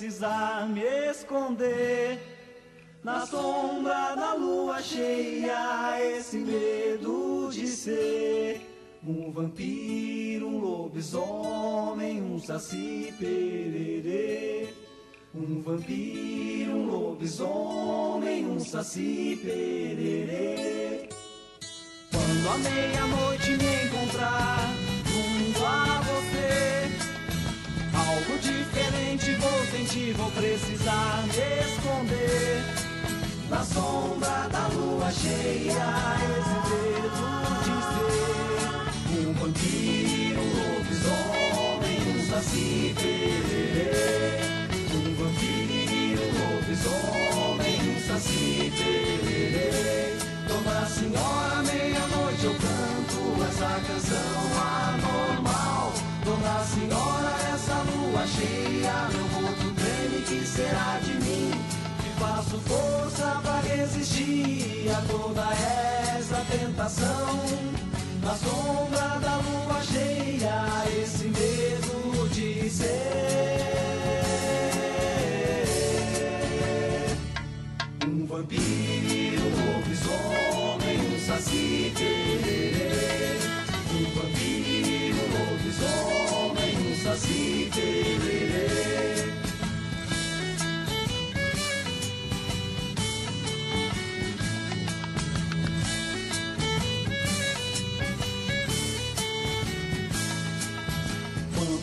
precisar me esconder. Na sombra da lua cheia, esse medo de ser um vampiro, um lobisomem, um saci pererê. Um vampiro, um lobisomem, um saci pererê. Quando a meia-noite me encontrar precisar me esconder. Na sombra da lua cheia, esse dedo de ser um vampiro, um lobisomem, um saci pererê. Um vampiro, um lobisomem, será de mim? Que faço força pra resistir a toda essa tentação. Na sombra da lua cheia,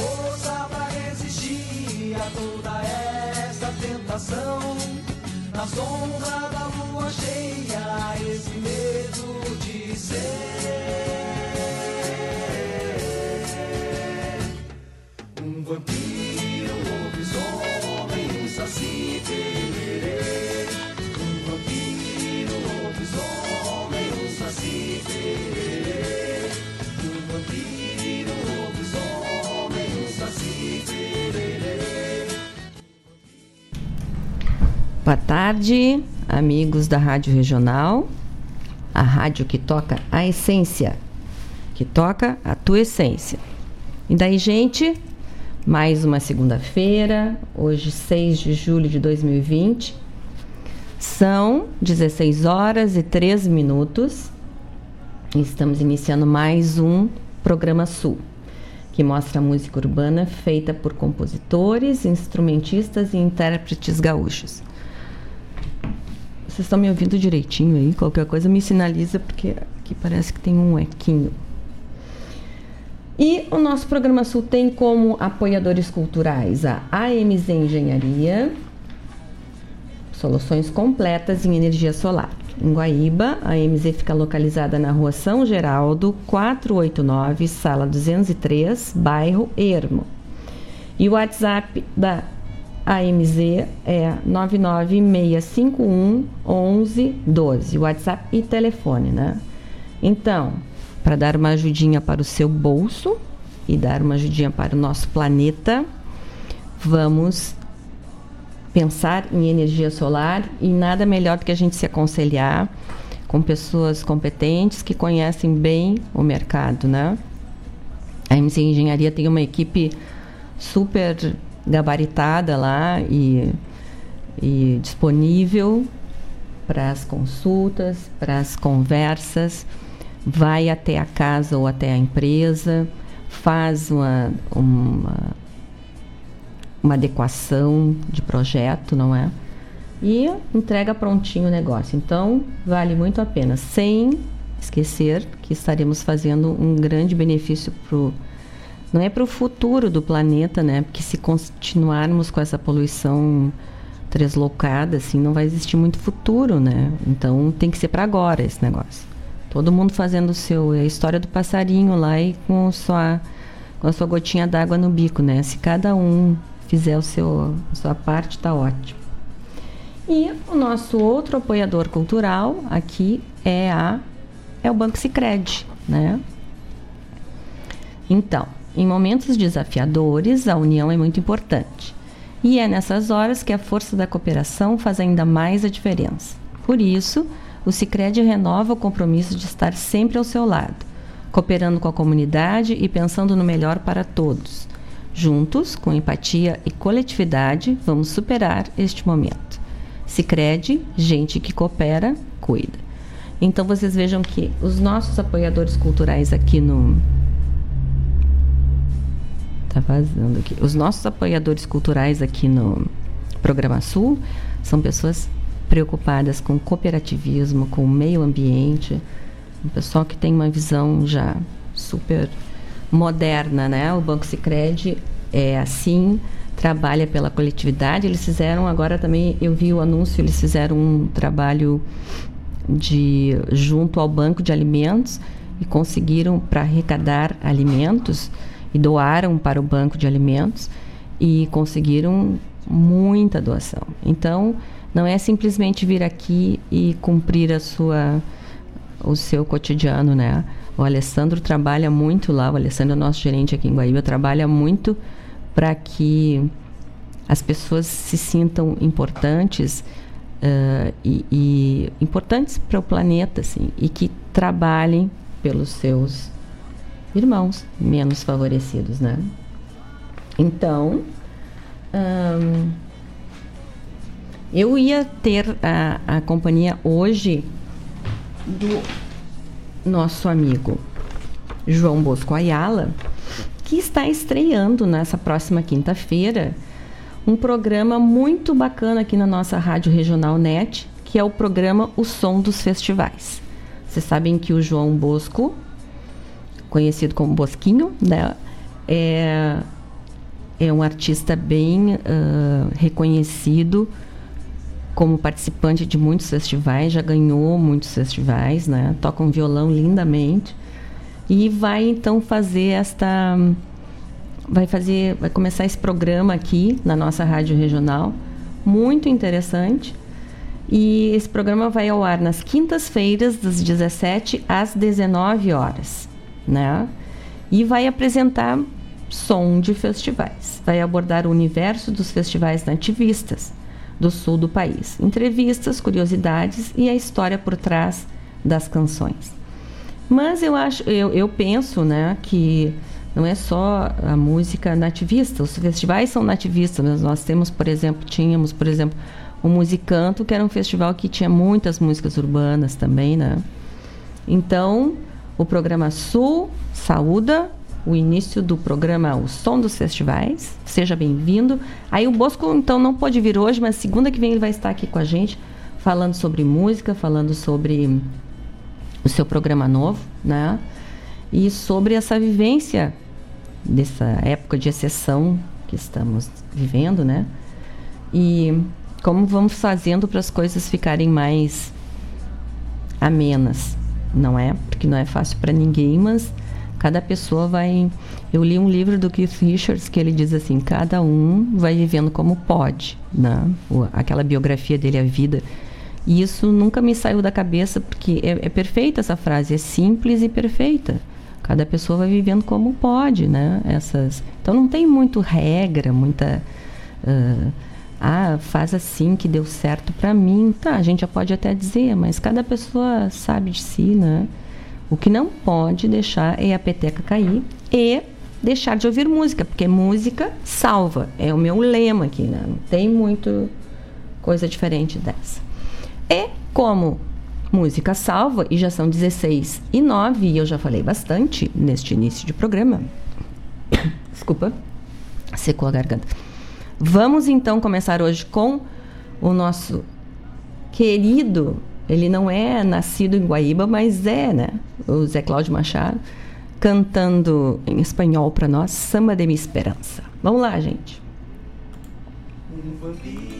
força pra resistir a toda essa tentação. Na sombra da lua cheia, esse medo de ser Boa tarde, amigos da Rádio Regional, a rádio que toca a essência, que toca a tua essência. E daí, gente, mais uma segunda-feira, hoje 6 de julho de 2020. São 16 horas e 3 minutos. E estamos iniciando mais um programa Sul, que mostra música urbana feita por compositores, instrumentistas e intérpretes gaúchos. Vocês estão me ouvindo direitinho aí? Qualquer coisa me sinaliza, porque aqui parece que tem um equinho. E o nosso programa Sul tem como apoiadores culturais a AMZ Engenharia, soluções completas em energia solar. Em Guaíba, a AMZ fica localizada na rua São Geraldo, 489, sala 203, bairro Ermo. E o WhatsApp da AMZ é 99651 1112, WhatsApp e telefone, né? Então, para dar uma ajudinha para o seu bolso e dar uma ajudinha para o nosso planeta, vamos pensar em energia solar e nada melhor do que a gente se aconselhar com pessoas competentes que conhecem bem o mercado, né? A MC Engenharia tem uma equipe super gabaritada lá e, e disponível para as consultas, para as conversas, vai até a casa ou até a empresa, faz uma, uma, uma adequação de projeto, não é? E entrega prontinho o negócio. Então, vale muito a pena, sem esquecer que estaremos fazendo um grande benefício para o não é para o futuro do planeta, né? Porque se continuarmos com essa poluição treslocada, assim, não vai existir muito futuro, né? Então tem que ser para agora esse negócio. Todo mundo fazendo o seu. É a história do passarinho lá e com, sua, com a sua gotinha d'água no bico, né? Se cada um fizer o seu, a sua parte, tá ótimo. E o nosso outro apoiador cultural aqui é a é o Banco Sicredi, né? Então, em momentos desafiadores, a união é muito importante. E é nessas horas que a força da cooperação faz ainda mais a diferença. Por isso, o Sicredi renova o compromisso de estar sempre ao seu lado, cooperando com a comunidade e pensando no melhor para todos. Juntos, com empatia e coletividade, vamos superar este momento. Sicredi, gente que coopera, cuida. Então vocês vejam que os nossos apoiadores culturais aqui no Tá vazando aqui. Os nossos apoiadores culturais aqui no Programa Sul são pessoas preocupadas com cooperativismo, com o meio ambiente, um pessoal que tem uma visão já super moderna, né? O Banco Sicredi é assim, trabalha pela coletividade. Eles fizeram agora também, eu vi o anúncio, eles fizeram um trabalho de junto ao banco de alimentos e conseguiram para arrecadar alimentos e doaram para o banco de alimentos e conseguiram muita doação. Então, não é simplesmente vir aqui e cumprir a sua o seu cotidiano, né? O Alessandro trabalha muito lá, o Alessandro é nosso gerente aqui em Guaíba, trabalha muito para que as pessoas se sintam importantes uh, e, e, importantes para o planeta, assim, e que trabalhem pelos seus irmãos menos favorecidos, né? Então, hum, eu ia ter a, a companhia hoje do nosso amigo João Bosco Ayala, que está estreando nessa próxima quinta-feira um programa muito bacana aqui na nossa Rádio Regional NET, que é o programa O Som dos Festivais. Vocês sabem que o João Bosco conhecido como Bosquinho, né? É, é um artista bem uh, reconhecido como participante de muitos festivais, já ganhou muitos festivais, né? Toca um violão lindamente e vai então fazer esta vai fazer vai começar esse programa aqui na nossa rádio regional, muito interessante. E esse programa vai ao ar nas quintas-feiras das 17 às 19 horas né? E vai apresentar som de festivais. Vai abordar o universo dos festivais nativistas do sul do país, entrevistas, curiosidades e a história por trás das canções. Mas eu acho, eu, eu penso, né, que não é só a música nativista. Os festivais são nativistas, mas nós temos, por exemplo, tínhamos, por exemplo, o Musicanto, que era um festival que tinha muitas músicas urbanas também, né? Então, o programa Sul saúda o início do programa O Som dos Festivais. Seja bem-vindo. Aí o Bosco, então, não pode vir hoje, mas segunda que vem ele vai estar aqui com a gente, falando sobre música, falando sobre o seu programa novo, né? E sobre essa vivência dessa época de exceção que estamos vivendo, né? E como vamos fazendo para as coisas ficarem mais amenas não é? Porque não é fácil para ninguém, mas cada pessoa vai. Eu li um livro do Keith Richards que ele diz assim: cada um vai vivendo como pode, né? Aquela biografia dele, a vida. E isso nunca me saiu da cabeça porque é, é perfeita essa frase, é simples e perfeita. Cada pessoa vai vivendo como pode, né? Essas. Então não tem muito regra, muita. Uh, ah, faz assim que deu certo para mim. Tá, a gente já pode até dizer, mas cada pessoa sabe de si, né? O que não pode deixar é a peteca cair e deixar de ouvir música, porque música salva. É o meu lema aqui, né? Não tem muito coisa diferente dessa. E como música salva, e já são 16 e 9, e eu já falei bastante neste início de programa. Desculpa, secou a garganta. Vamos então começar hoje com o nosso querido, ele não é nascido em Guaíba, mas é, né? O Zé Cláudio Machado, cantando em espanhol para nós, Samba de minha Esperança. Vamos lá, gente. Um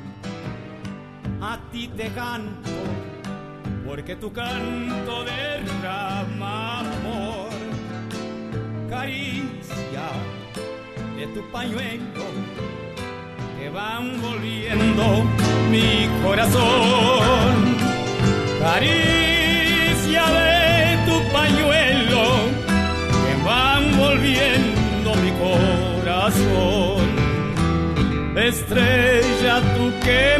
a ti te canto, porque tu canto derrama amor. Caricia de tu pañuelo que van volviendo mi corazón. Caricia de tu pañuelo que van volviendo mi corazón. Estrella, tú que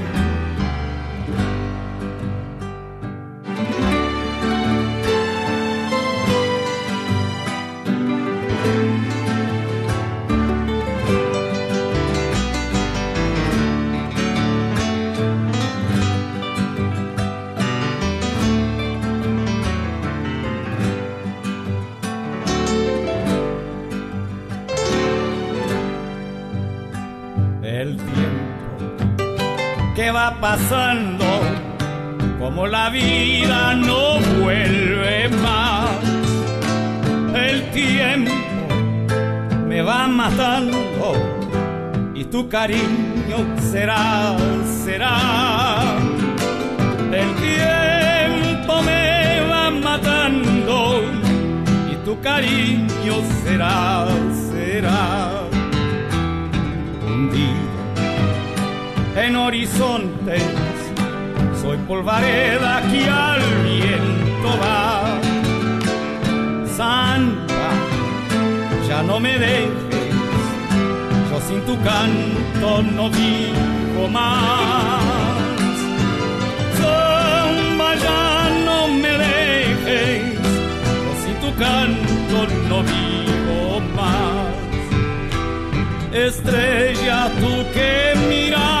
Pasando, como la vida no vuelve más. El tiempo me va matando y tu cariño será, será. El tiempo me va matando y tu cariño será, será. Hundido en soy polvareda que al viento va. Santa, ya no me dejes, yo sin tu canto no vivo más. Samba, ya no me dejes, yo sin tu canto no vivo más. Estrella, tú que miraste, tú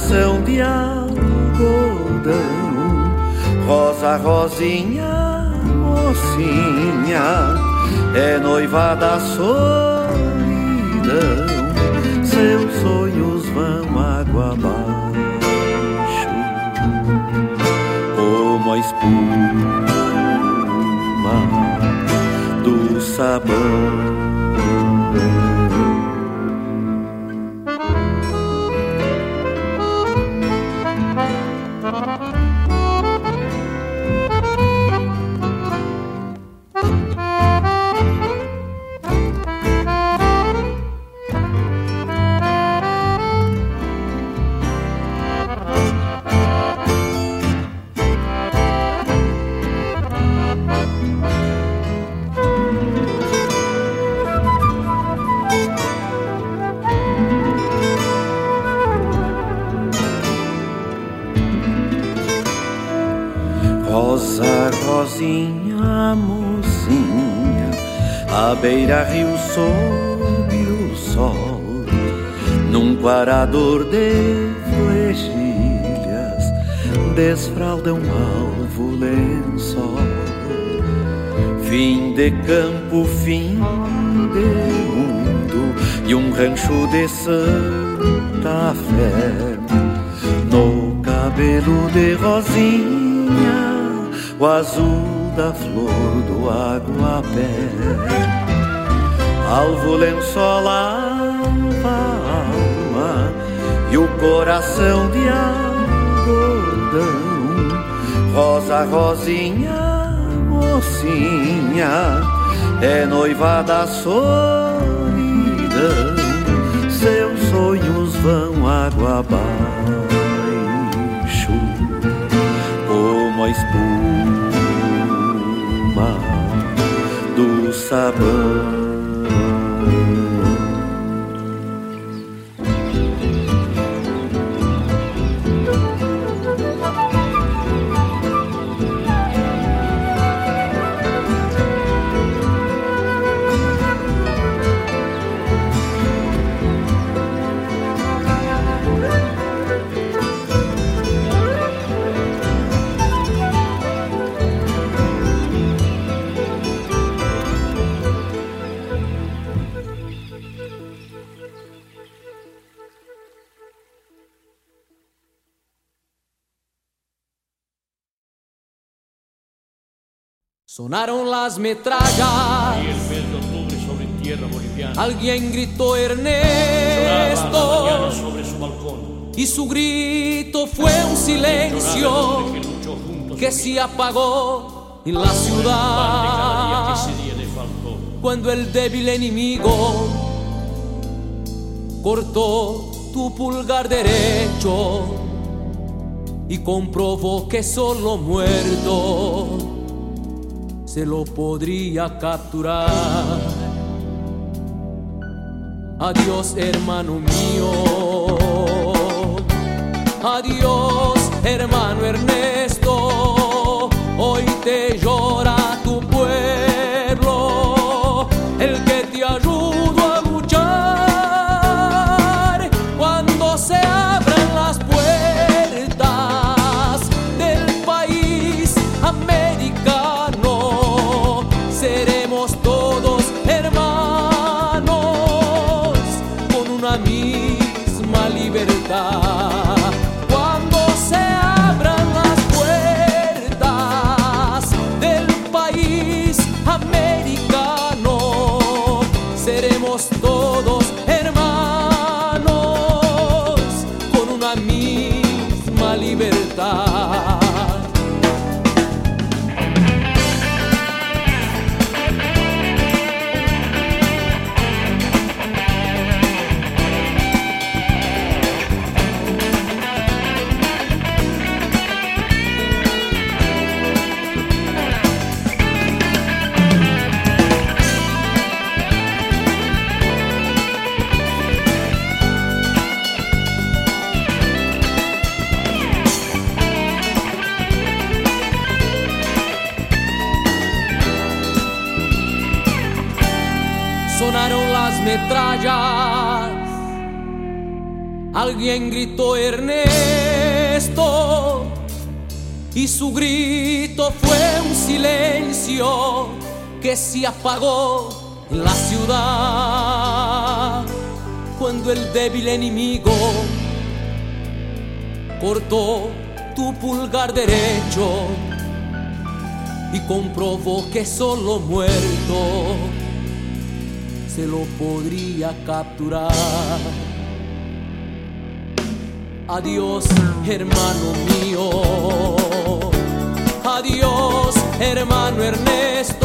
coração de algodão, rosa, rosinha, mocinha, é noiva da solidão, seus sonhos vão água abaixo, como a espuma sob o sol, num quarador de flechilhas, um alvo lençol. Fim de campo, fim de mundo, e um rancho de Santa Fé. No cabelo de rosinha, o azul da flor do aguapé alvo lençol a alma e o coração de algodão. Rosa, rosinha, mocinha, é noiva da solidão. Seus sonhos vão água abaixo, como a espuma do sabão. Las metrallas. Y el mes de octubre sobre tierra boliviana. Alguien gritó Ernesto. Lloraba sobre su balcón. Y su grito fue un silencio que se apagó en la ciudad. Cuando el débil enemigo cortó tu pulgar derecho y comprobó que solo muerto se lo podría capturar. Adiós hermano mío, adiós hermano Ernesto, hoy te llora metrallas. Alguien gritó Ernesto y su grito fue un silencio que se apagó en la ciudad cuando el débil enemigo cortó tu pulgar derecho y comprobó que solo muerto lo podría capturar. Adiós, hermano mío. Adiós, hermano Ernesto.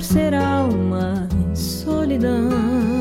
por ser alma em solidão.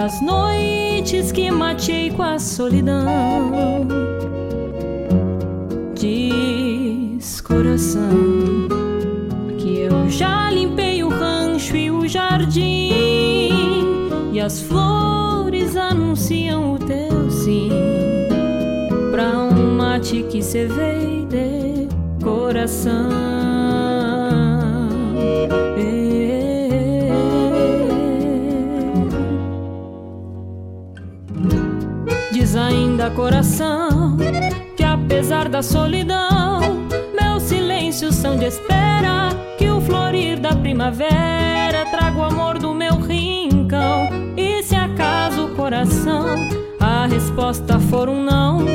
das noites que matei com a solidão. Diz, coração, que eu já limpei o rancho e o jardim, e as flores anunciam o teu sim. Pra um mate que se de coração. ainda coração, que apesar da solidão, meus silêncios são de espera. Que o florir da primavera traga o amor do meu rincão. E se acaso o coração a resposta for um não,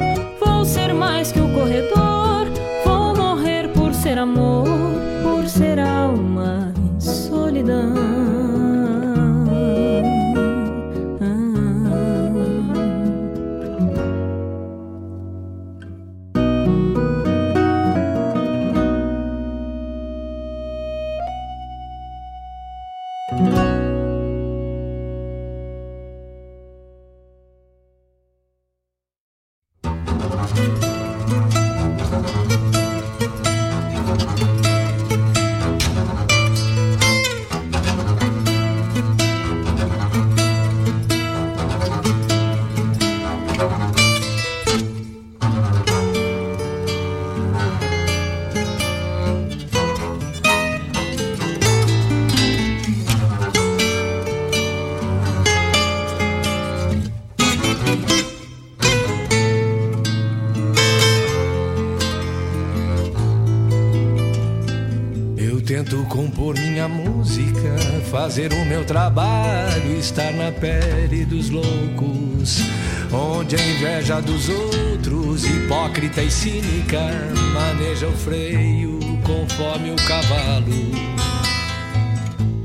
vou ser mais que o corredor, vou morrer por ser amor. Onde a inveja dos outros, hipócrita e cínica, maneja o freio conforme o cavalo.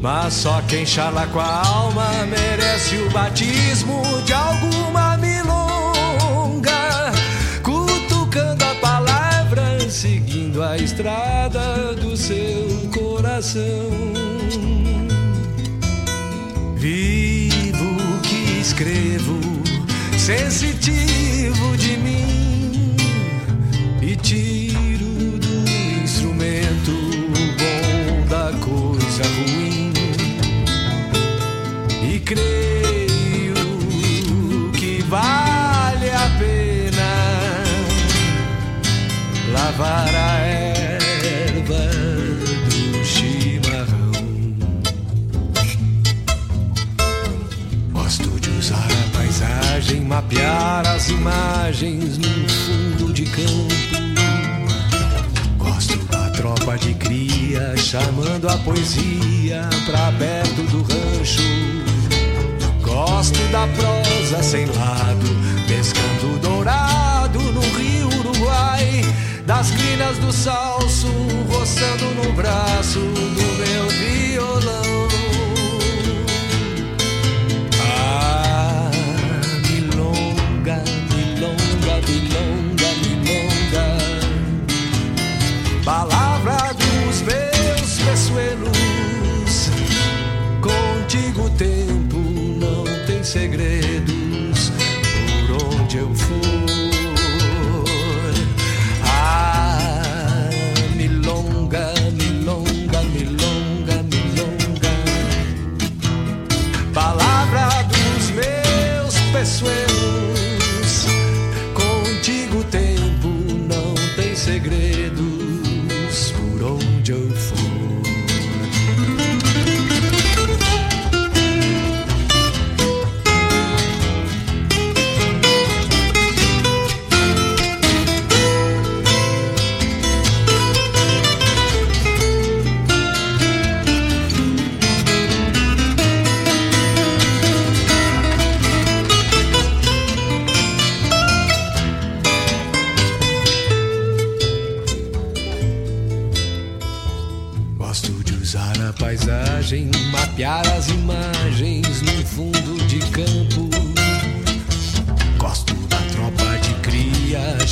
Mas só quem chala com a alma merece o batismo de alguma milonga, cutucando a palavra, seguindo a estrada do seu coração. Vivo que escrevo, sensitivo de mim, e tiro do instrumento bom da coisa ruim, e creio que vale a pena lavar imagens num fundo de campo. Gosto da tropa de cria chamando a poesia pra perto do rancho. Gosto da prosa sem lado, pescando dourado no rio Uruguai. Das crinas do salso, roçando no braço do segredos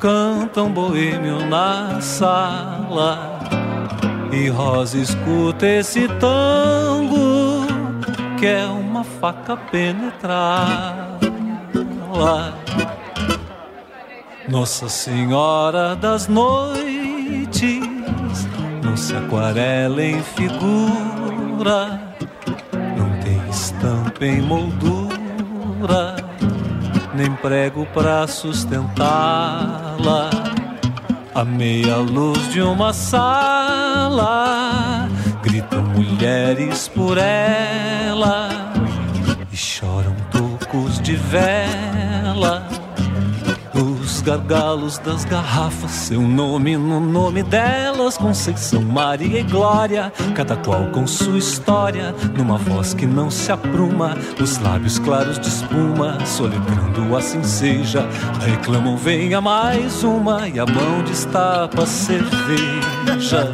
cantam boêmio na sala e Rosa escuta esse tango que é uma faca penetrá-la. Nossa Senhora das Noites, não se aquarela em figura, não tem estampa em moldura, nem prego para sustentar sustentá-la. A meia luz de uma sala, gritam mulheres por ela e choram tocos de vela gargalos das garrafas, seu nome no nome delas, Conceição, Maria e Glória, cada qual com sua história, numa voz que não se apruma, os lábios claros de espuma, soletrando assim seja, reclamam venha mais uma e a mão destapa cerveja.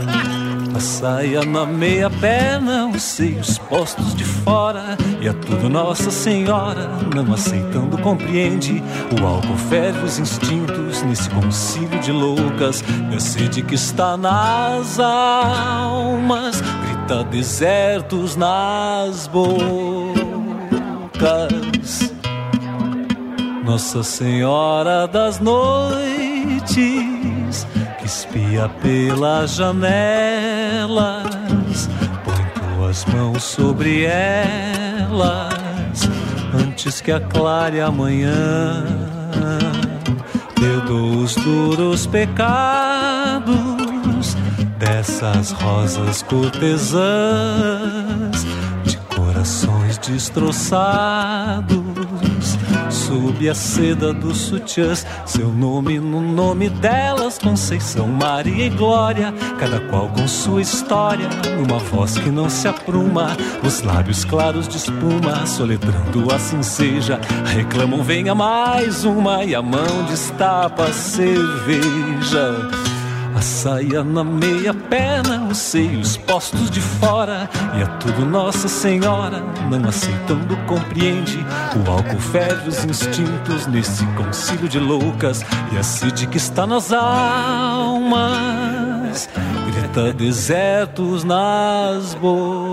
A saia na meia perna, os seios postos de fora. E é tudo Nossa Senhora, não aceitando compreende. O álcool ferve os instintos nesse concílio de loucas. E a sede que está nas almas Grita desertos nas bocas. Nossa Senhora das Noites espia pelas janelas, põe tuas mãos sobre elas, antes que aclare amanhã. Perdoa os duros pecados dessas rosas cortesãs, de corações destroçados sob a seda dos sutiãs. Seu nome no nome delas, Conceição, Maria e Glória. Cada qual com sua história, numa voz que não se apruma. Os lábios claros de espuma, soletrando assim seja. Reclamam, venha mais uma, e a mão destapa a cerveja. Saia na meia perna, os seios postos de fora. E é tudo Nossa Senhora, não aceitando, compreende. O álcool ferve os instintos nesse concílio de loucas. E a sede que está nas almas grita desertos nas bocas.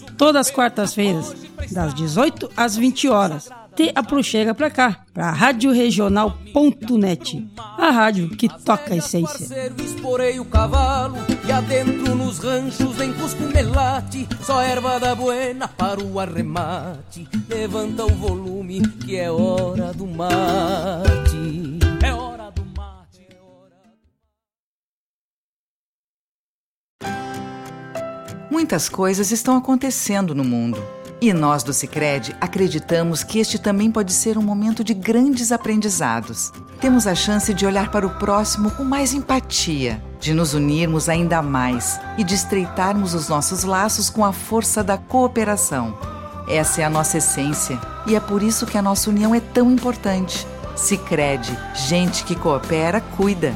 Todas as quartas-feiras, das 18 às 20 horas. Te aproxega pra cá, pra radioregional.net, a rádio que toca a essência. Esporei o cavalo e adentro nos ranchos em Cusco Melate, só erva da buena para o arremate. Levanta o volume que é hora do mate. Muitas coisas estão acontecendo no mundo. E nós do Cicred acreditamos que este também pode ser um momento de grandes aprendizados. Temos a chance de olhar para o próximo com mais empatia, de nos unirmos ainda mais e de estreitarmos os nossos laços com a força da cooperação. Essa é a nossa essência e é por isso que a nossa união é tão importante. Cicred, gente que coopera, cuida.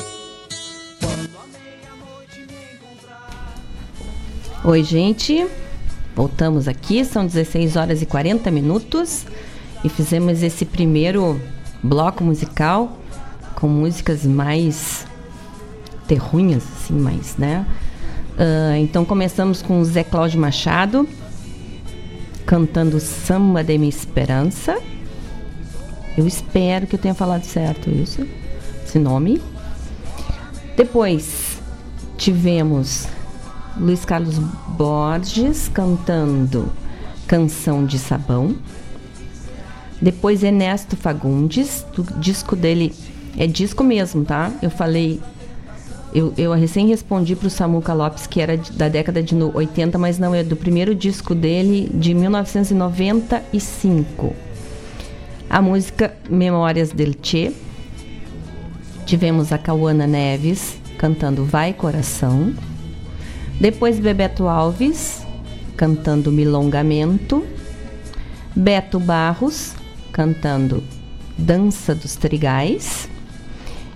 Oi, gente. Voltamos aqui, são 16 horas e 40 minutos e fizemos esse primeiro bloco musical com músicas mais terrunhas, assim, mais, né? Uh, então começamos com Zé Cláudio Machado cantando Samba de Minha Esperança. Eu espero que eu tenha falado certo isso, esse nome. Depois tivemos Luiz Carlos Borges cantando Canção de Sabão. Depois Ernesto Fagundes, do disco dele, é disco mesmo, tá? Eu falei, eu, eu recém respondi para o Samuca Lopes que era da década de 80, mas não, é do primeiro disco dele de 1995. A música Memórias del Che. Tivemos a Cauana Neves cantando Vai Coração. Depois Bebeto Alves cantando Milongamento. Beto Barros cantando Dança dos Trigais.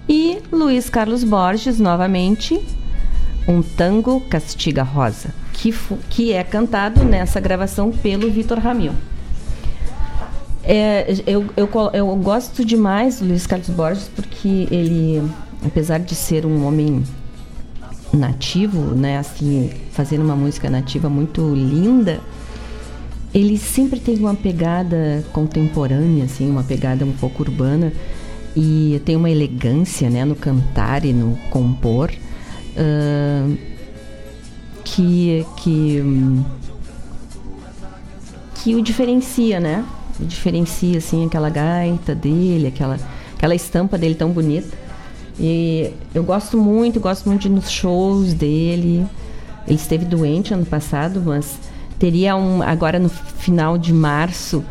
E Luiz Carlos Borges, novamente, um tango Castiga Rosa, que, que é cantado nessa gravação pelo Vitor Ramil. É, eu, eu, eu gosto demais do Luiz Carlos Borges porque ele, apesar de ser um homem nativo, né, assim, fazendo uma música nativa muito linda, ele sempre tem uma pegada contemporânea, assim, uma pegada um pouco urbana e tem uma elegância, né, no cantar e no compor uh, que que que o diferencia, né? O diferencia assim aquela gaita dele, aquela aquela estampa dele tão bonita. E eu gosto muito, gosto muito de nos shows dele. Ele esteve doente ano passado, mas teria um agora no final de março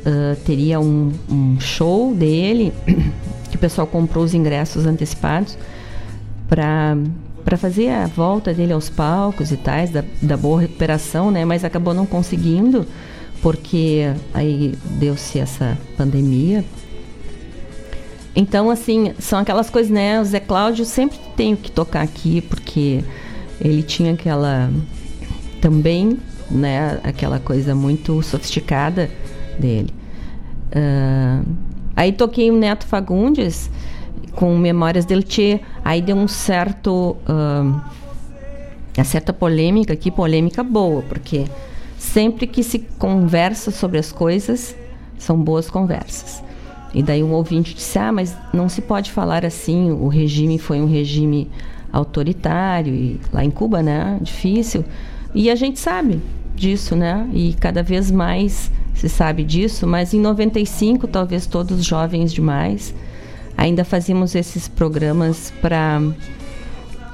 uh, teria um, um, show dele que o pessoal comprou os ingressos antecipados para para fazer a volta dele aos palcos e tais da, da boa recuperação, né? Mas acabou não conseguindo porque aí deu-se essa pandemia. Então, assim, são aquelas coisas, né? O Zé Cláudio sempre tem que tocar aqui porque ele tinha aquela também né? Aquela coisa muito sofisticada dele. Uh, aí toquei o Neto Fagundes com Memórias del Che. Aí deu um certo... Uh, uma certa polêmica aqui, polêmica boa, porque sempre que se conversa sobre as coisas, são boas conversas. E daí um ouvinte disse: Ah, mas não se pode falar assim, o regime foi um regime autoritário, e lá em Cuba, né? Difícil. E a gente sabe, disso, né? E cada vez mais se sabe disso, mas em 95, talvez todos jovens demais, ainda fazíamos esses programas para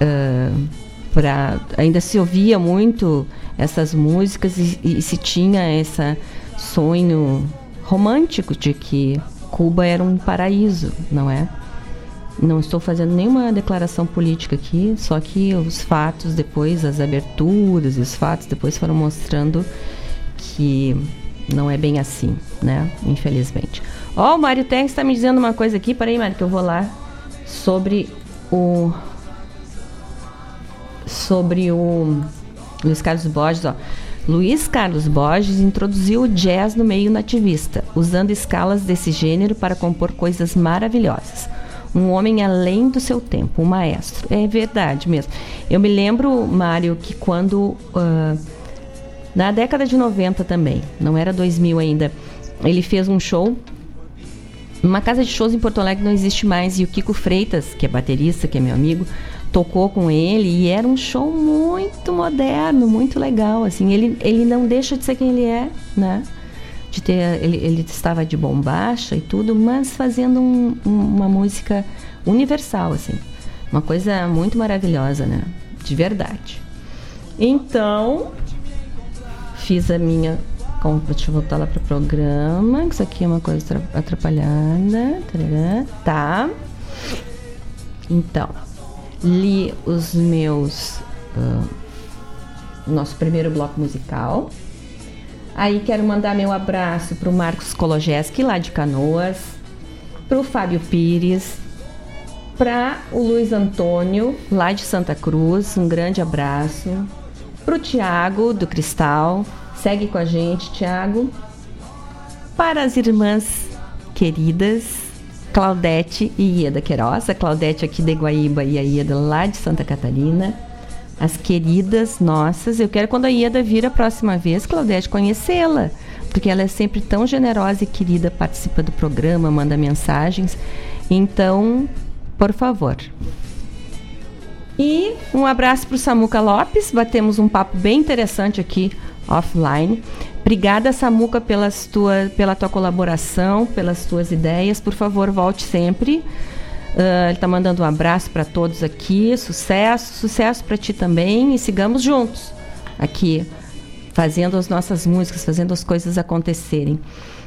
uh, para ainda se ouvia muito essas músicas e, e se tinha esse sonho romântico de que Cuba era um paraíso, não é? Não estou fazendo nenhuma declaração política aqui, só que os fatos depois, as aberturas e os fatos depois foram mostrando que não é bem assim, né? Infelizmente. Ó, oh, o Mário Terres está me dizendo uma coisa aqui, peraí, Mário, que eu vou lá sobre o sobre o Luiz Carlos Borges, ó. Luiz Carlos Borges introduziu o jazz no meio nativista, usando escalas desse gênero para compor coisas maravilhosas um homem além do seu tempo, um maestro. É verdade mesmo. Eu me lembro, Mário, que quando. Uh, na década de 90 também, não era 2000 ainda, ele fez um show. Uma casa de shows em Porto Alegre não existe mais. E o Kiko Freitas, que é baterista, que é meu amigo, tocou com ele e era um show muito moderno, muito legal. Assim, ele, ele não deixa de ser quem ele é, né? de ter ele, ele estava de bombacha e tudo, mas fazendo um, uma música universal assim, uma coisa muito maravilhosa, né? De verdade. Então fiz a minha Deixa eu voltar lá para o programa. Isso aqui é uma coisa atrapalhada. Tá. Então, li os meus. Uh, nosso primeiro bloco musical. Aí quero mandar meu abraço para o Marcos Kologeski, lá de Canoas, para o Fábio Pires, para o Luiz Antônio, lá de Santa Cruz, um grande abraço. Para o Tiago, do Cristal, segue com a gente, Tiago. Para as irmãs queridas, Claudete e Ieda Queiroz, a Claudete aqui de Guaíba e a Ieda lá de Santa Catarina as queridas nossas. Eu quero, quando a Ieda vir a próxima vez, Claudete, conhecê-la, porque ela é sempre tão generosa e querida, participa do programa, manda mensagens. Então, por favor. E um abraço para o Samuca Lopes. Batemos um papo bem interessante aqui offline. Obrigada, Samuca, pelas tua, pela tua colaboração, pelas tuas ideias. Por favor, volte sempre. Uh, ele está mandando um abraço para todos aqui. Sucesso, sucesso para ti também. E sigamos juntos aqui, fazendo as nossas músicas, fazendo as coisas acontecerem.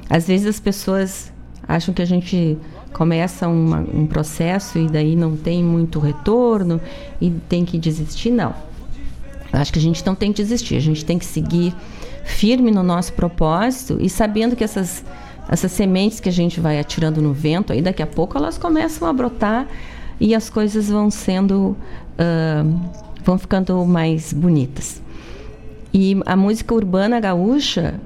Às vezes as pessoas acham que a gente começa uma, um processo e daí não tem muito retorno e tem que desistir. Não. Acho que a gente não tem que desistir, a gente tem que seguir firme no nosso propósito e sabendo que essas, essas sementes que a gente vai atirando no vento, aí daqui a pouco elas começam a brotar e as coisas vão sendo. Uh, vão ficando mais bonitas. E a música urbana gaúcha,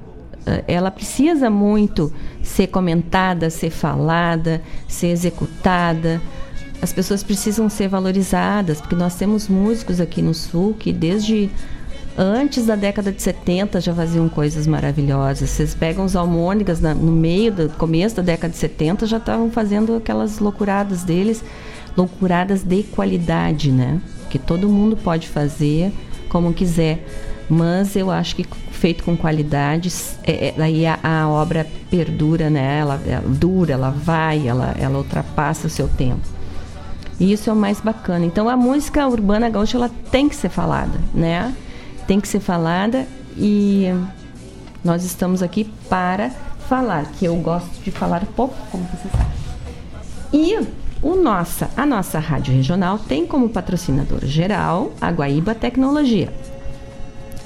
ela precisa muito ser comentada, ser falada, ser executada. As pessoas precisam ser valorizadas, porque nós temos músicos aqui no Sul que desde antes da década de 70 já faziam coisas maravilhosas. Vocês pegam os almôndegas no meio do começo da década de 70 já estavam fazendo aquelas loucuradas deles, loucuradas de qualidade, né? Que todo mundo pode fazer como quiser mas eu acho que feito com qualidade, é, é, aí a, a, obra perdura, né? Ela, ela, dura, ela vai, ela, ela ultrapassa o seu tempo. E isso é o mais bacana. Então a música urbana gaúcha ela tem que ser falada, né? Tem que ser falada e nós estamos aqui para falar, que eu gosto de falar pouco, como você sabe. E o nossa, a nossa rádio regional tem como patrocinador geral a Guaíba Tecnologia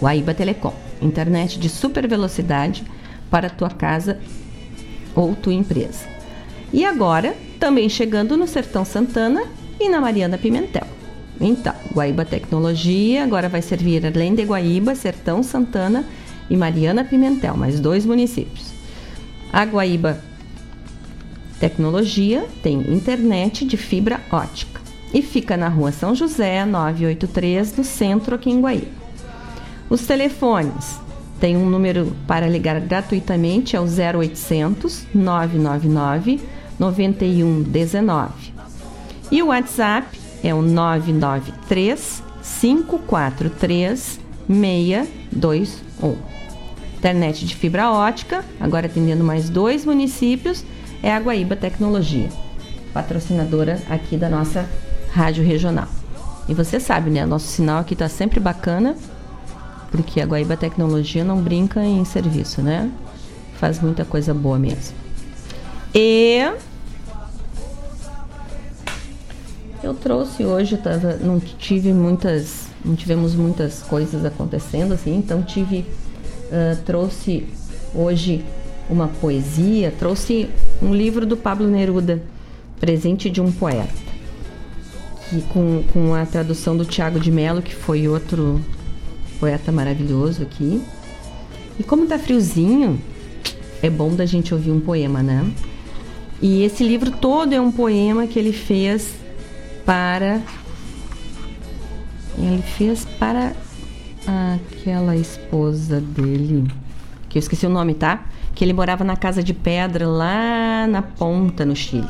Guaíba Telecom, internet de super velocidade para tua casa ou tua empresa. E agora, também chegando no Sertão Santana e na Mariana Pimentel. Então, Guaíba Tecnologia agora vai servir além de Guaíba, Sertão Santana e Mariana Pimentel, mais dois municípios. A Guaíba Tecnologia tem internet de fibra ótica e fica na rua São José, 983, no centro aqui em Guaíba. Os telefones tem um número para ligar gratuitamente, é o 0800 999 9119. E o WhatsApp é o 993 543 621. Internet de fibra ótica, agora atendendo mais dois municípios, é a Guaíba Tecnologia, patrocinadora aqui da nossa rádio regional. E você sabe, né? Nosso sinal aqui está sempre bacana porque a Guaíba Tecnologia não brinca em serviço, né? Faz muita coisa boa mesmo. E eu trouxe hoje, tava, não tive muitas, não tivemos muitas coisas acontecendo assim, então tive, uh, trouxe hoje uma poesia, trouxe um livro do Pablo Neruda, Presente de um Poeta, que, com, com a tradução do Tiago de Mello, que foi outro poeta maravilhoso aqui. E como tá friozinho, é bom da gente ouvir um poema, né? E esse livro todo é um poema que ele fez para. Ele fez para aquela esposa dele, que eu esqueci o nome, tá? Que ele morava na casa de pedra lá na ponta, no Chile.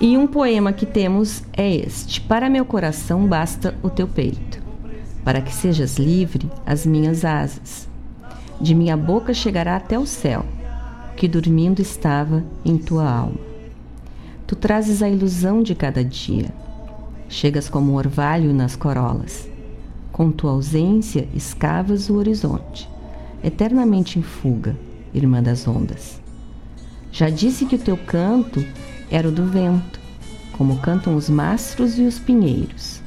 E um poema que temos é este: Para meu coração basta o teu peito para que sejas livre as minhas asas. De minha boca chegará até o céu, que dormindo estava em tua alma. Tu trazes a ilusão de cada dia. Chegas como um orvalho nas corolas. Com tua ausência escavas o horizonte, eternamente em fuga, irmã das ondas. Já disse que o teu canto era o do vento, como cantam os mastros e os pinheiros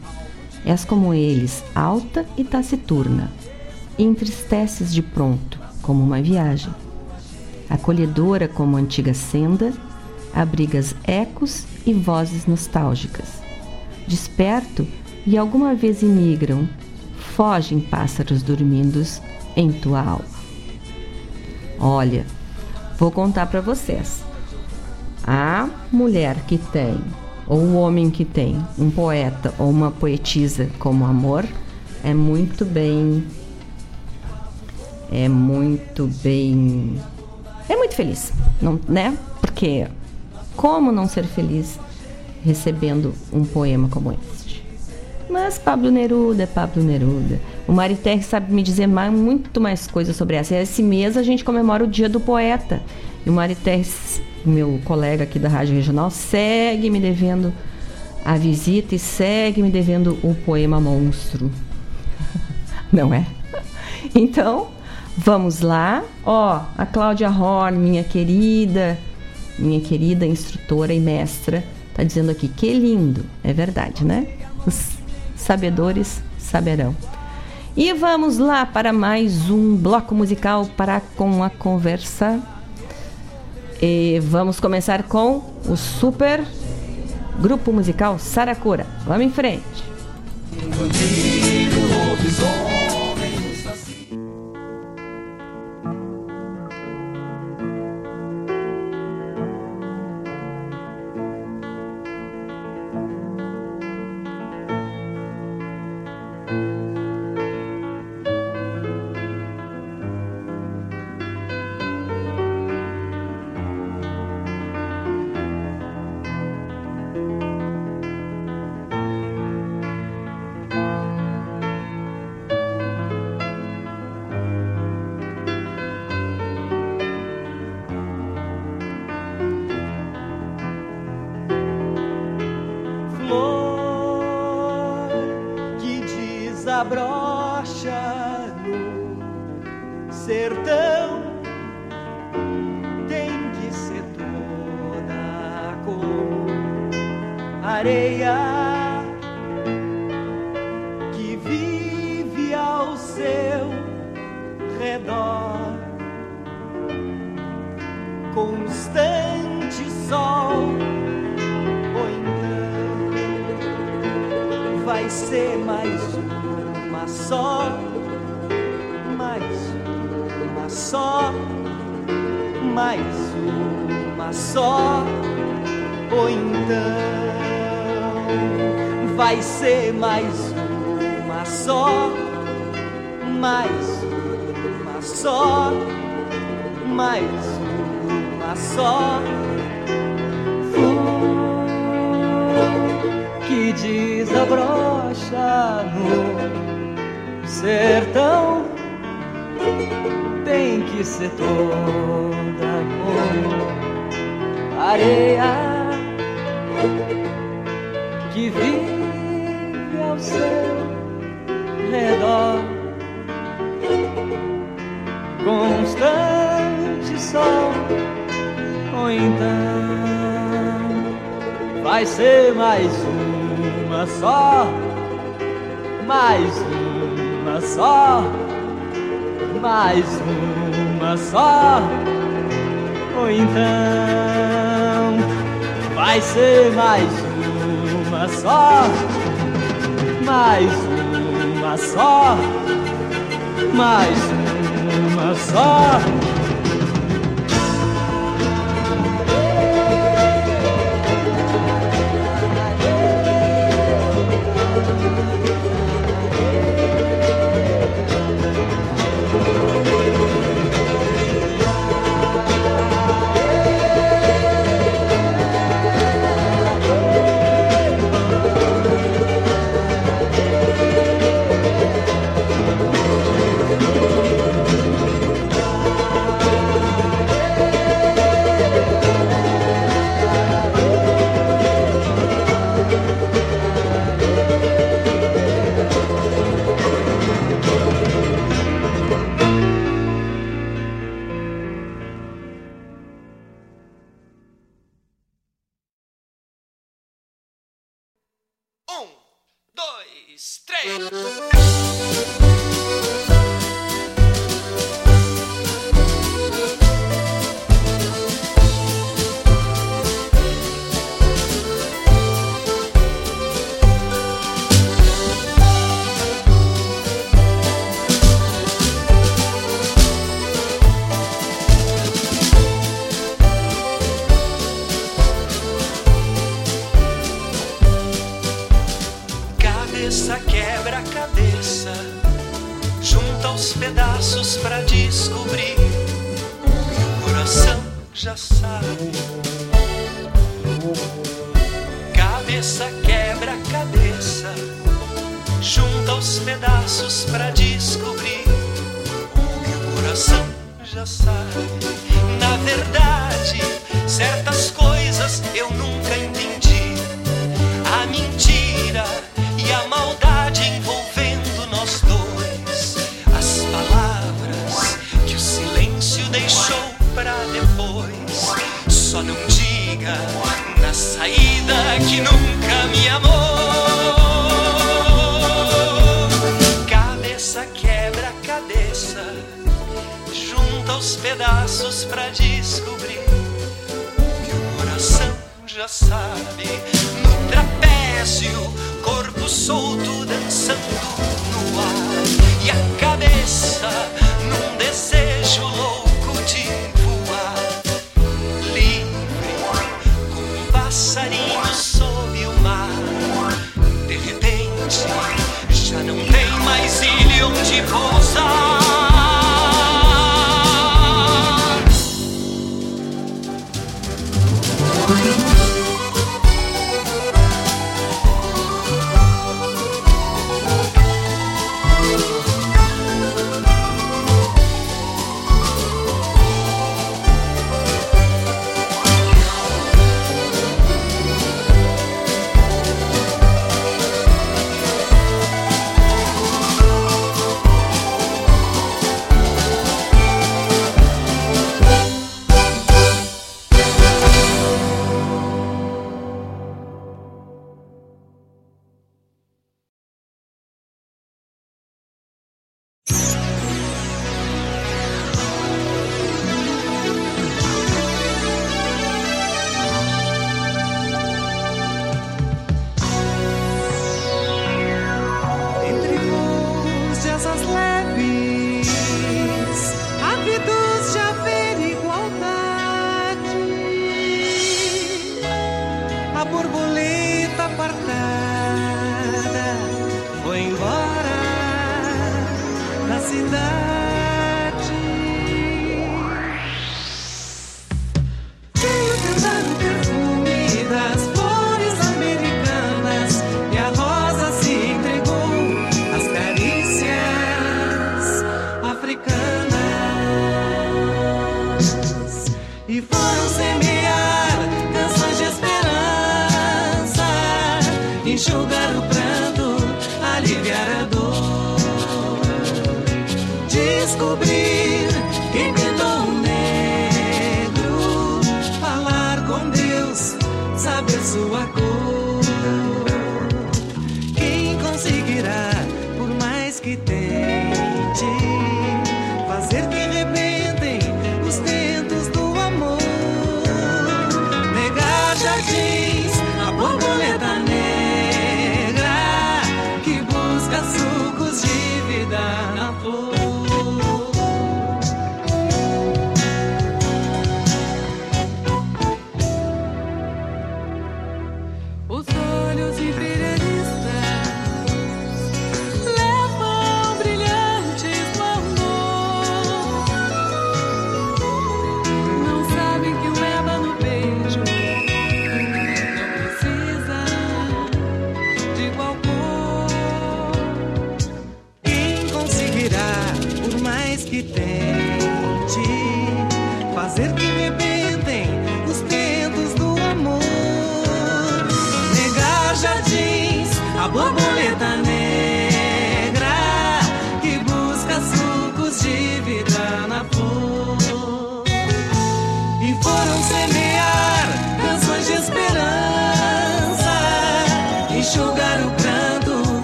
És como eles, alta e taciturna, e entristeces de pronto, como uma viagem. Acolhedora como antiga senda, abrigas ecos e vozes nostálgicas. Desperto e alguma vez imigram, fogem pássaros dormindos em tua alma. Olha, vou contar para vocês. A mulher que tem ou o homem que tem um poeta ou uma poetisa como amor é muito bem é muito bem é muito feliz, não, né? Porque como não ser feliz recebendo um poema como este? Mas Pablo Neruda é Pablo Neruda. O Mariter sabe me dizer mais, muito mais coisas sobre essa. Esse mês a gente comemora o Dia do Poeta. E o Mariter, meu colega aqui da Rádio Regional, segue me devendo a visita e segue me devendo o poema monstro. Não é? Então, vamos lá. Ó, a Cláudia Horn, minha querida, minha querida instrutora e mestra, tá dizendo aqui que lindo. É verdade, né? Os sabedores saberão. E vamos lá para mais um bloco musical para com a conversa. E vamos começar com o super grupo musical Saracura. Vamos em frente. Cabeça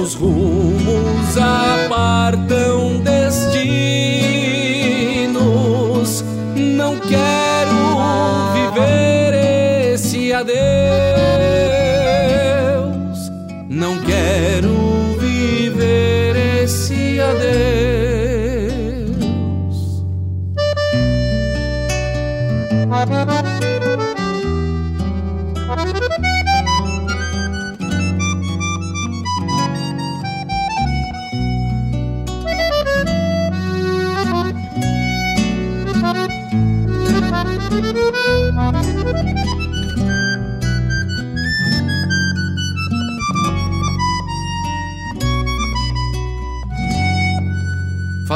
os rumos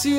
Esse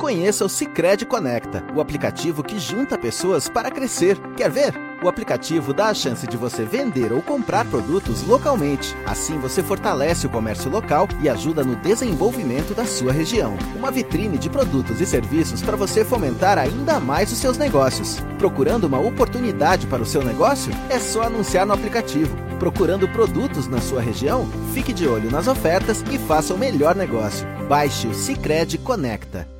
Conheça o Cicred Conecta, o aplicativo que junta pessoas para crescer. Quer ver? O aplicativo dá a chance de você vender ou comprar produtos localmente. Assim você fortalece o comércio local e ajuda no desenvolvimento da sua região. Uma vitrine de produtos e serviços para você fomentar ainda mais os seus negócios. Procurando uma oportunidade para o seu negócio? É só anunciar no aplicativo. Procurando produtos na sua região? Fique de olho nas ofertas e faça o melhor negócio. Baixe o Cicred Conecta.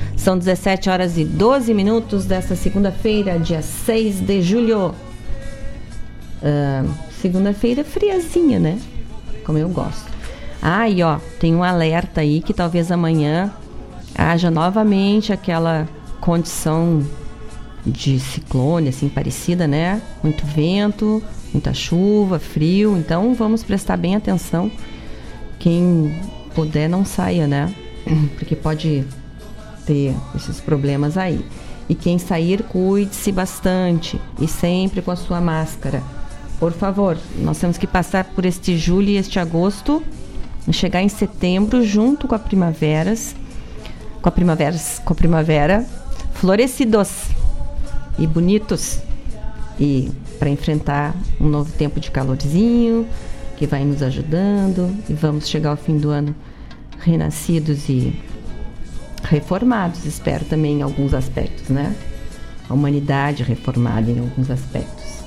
São 17 horas e 12 minutos desta segunda-feira, dia 6 de julho. Ah, segunda-feira friazinha, né? Como eu gosto. Ah, e ó, tem um alerta aí que talvez amanhã haja novamente aquela condição de ciclone, assim, parecida, né? Muito vento, muita chuva, frio. Então vamos prestar bem atenção. Quem puder, não saia, né? Porque pode ter esses problemas aí. E quem sair, cuide-se bastante e sempre com a sua máscara. Por favor, nós temos que passar por este julho e este agosto chegar em setembro junto com a primaveras, com a primaveras, com a primavera, florescidos e bonitos e para enfrentar um novo tempo de calorzinho que vai nos ajudando e vamos chegar ao fim do ano renascidos e reformados, espero também em alguns aspectos, né? A humanidade reformada em alguns aspectos.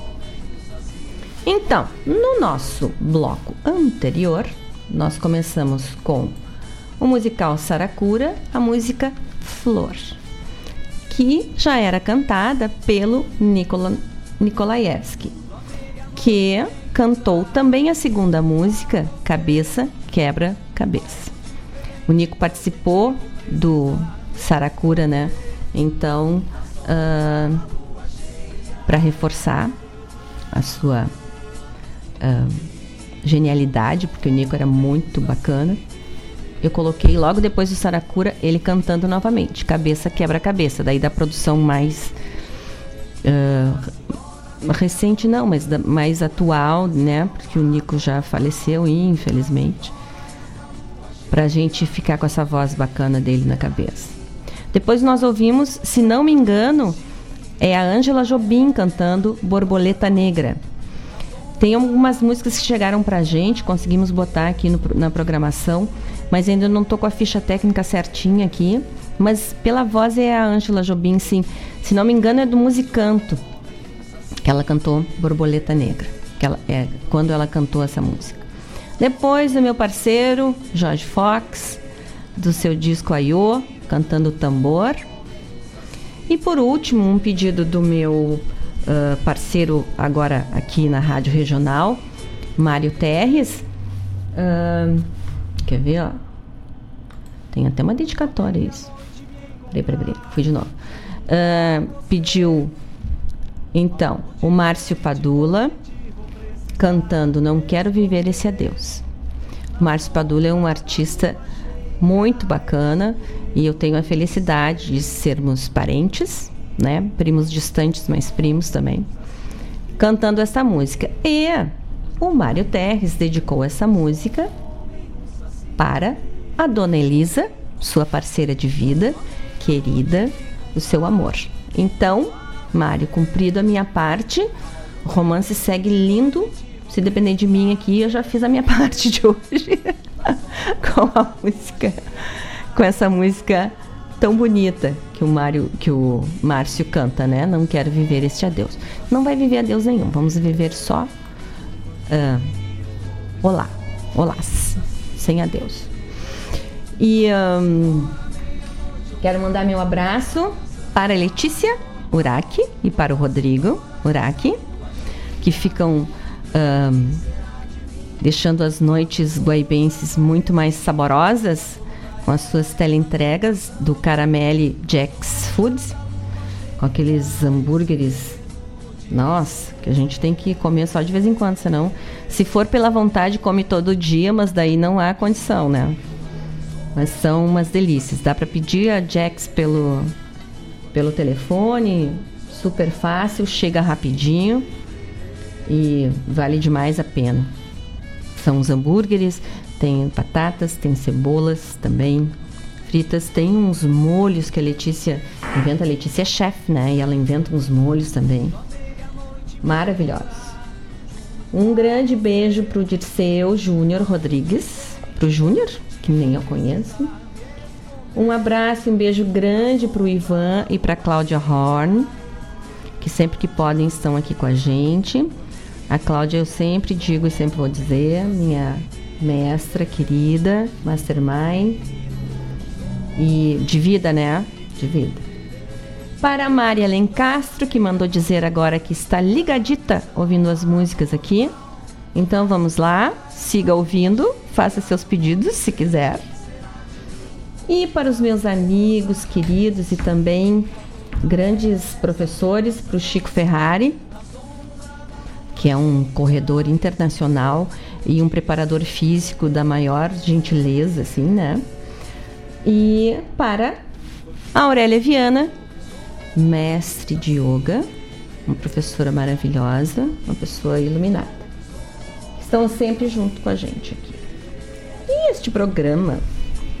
Então, no nosso bloco anterior, nós começamos com o musical Saracura, a música Flor, que já era cantada pelo Nikola, Nikolaevski, que cantou também a segunda música, Cabeça Quebra Cabeça. O Nico participou do Saracura, né? Então, uh, para reforçar a sua uh, genialidade, porque o Nico era muito bacana, eu coloquei logo depois do Saracura ele cantando novamente, Cabeça Quebra Cabeça, daí da produção mais uh, recente não, mas da, mais atual, né? Porque o Nico já faleceu, infelizmente pra gente ficar com essa voz bacana dele na cabeça. Depois nós ouvimos, se não me engano, é a Ângela Jobim cantando Borboleta Negra. Tem algumas músicas que chegaram pra gente, conseguimos botar aqui no, na programação, mas ainda não tô com a ficha técnica certinha aqui. Mas pela voz é a Ângela Jobim, sim. Se não me engano, é do Musicanto, que ela cantou Borboleta Negra. Que ela, é, quando ela cantou essa música. Depois o meu parceiro, Jorge Fox, do seu disco Aiô, cantando tambor. E por último, um pedido do meu uh, parceiro agora aqui na Rádio Regional, Mário Terres. Uh, quer ver, ó? Tem até uma dedicatória isso. Peraí, peraí, peraí. Fui de novo. Uh, pediu, então, o Márcio Padula cantando Não Quero Viver Esse Adeus. Márcio Padula é um artista muito bacana e eu tenho a felicidade de sermos parentes, né? Primos distantes, mas primos também. Cantando essa música. E o Mário Terres dedicou essa música para a dona Elisa, sua parceira de vida, querida, o seu amor. Então, Mário, cumprido a minha parte, o romance segue lindo. Se depender de mim aqui, eu já fiz a minha parte de hoje com a música, com essa música tão bonita que o Mário, que o Márcio canta, né? Não quero viver este adeus. Não vai viver adeus nenhum. Vamos viver só uh, olá, olá, sem adeus. E um, quero mandar meu abraço para a Letícia Uraki e para o Rodrigo Uraki que ficam um, deixando as noites guaibenses muito mais saborosas com as suas teleentregas do Caramelle Jack's Foods, com aqueles hambúrgueres. Nossa, que a gente tem que comer só de vez em quando, senão, se for pela vontade, come todo dia, mas daí não há condição, né? Mas são umas delícias. Dá para pedir a Jack's pelo, pelo telefone, super fácil, chega rapidinho e vale demais a pena. São os hambúrgueres, tem batatas, tem cebolas também fritas tem uns molhos que a Letícia inventa. A Letícia é chefe, né? E ela inventa uns molhos também. Maravilhosos. Um grande beijo pro Dirceu Júnior Rodrigues. Pro Júnior, que nem eu conheço. Um abraço e um beijo grande pro Ivan e pra Cláudia Horn, que sempre que podem estão aqui com a gente. A Cláudia eu sempre digo e sempre vou dizer, minha mestra querida, mastermind. E de vida, né? De vida. Para a Maria Lencastro, que mandou dizer agora que está ligadita ouvindo as músicas aqui. Então vamos lá, siga ouvindo, faça seus pedidos se quiser. E para os meus amigos queridos e também grandes professores, para o Chico Ferrari, que é um corredor internacional e um preparador físico da maior gentileza, assim, né? E para a Aurélia Viana, mestre de yoga, uma professora maravilhosa, uma pessoa iluminada. Estão sempre junto com a gente aqui. E este programa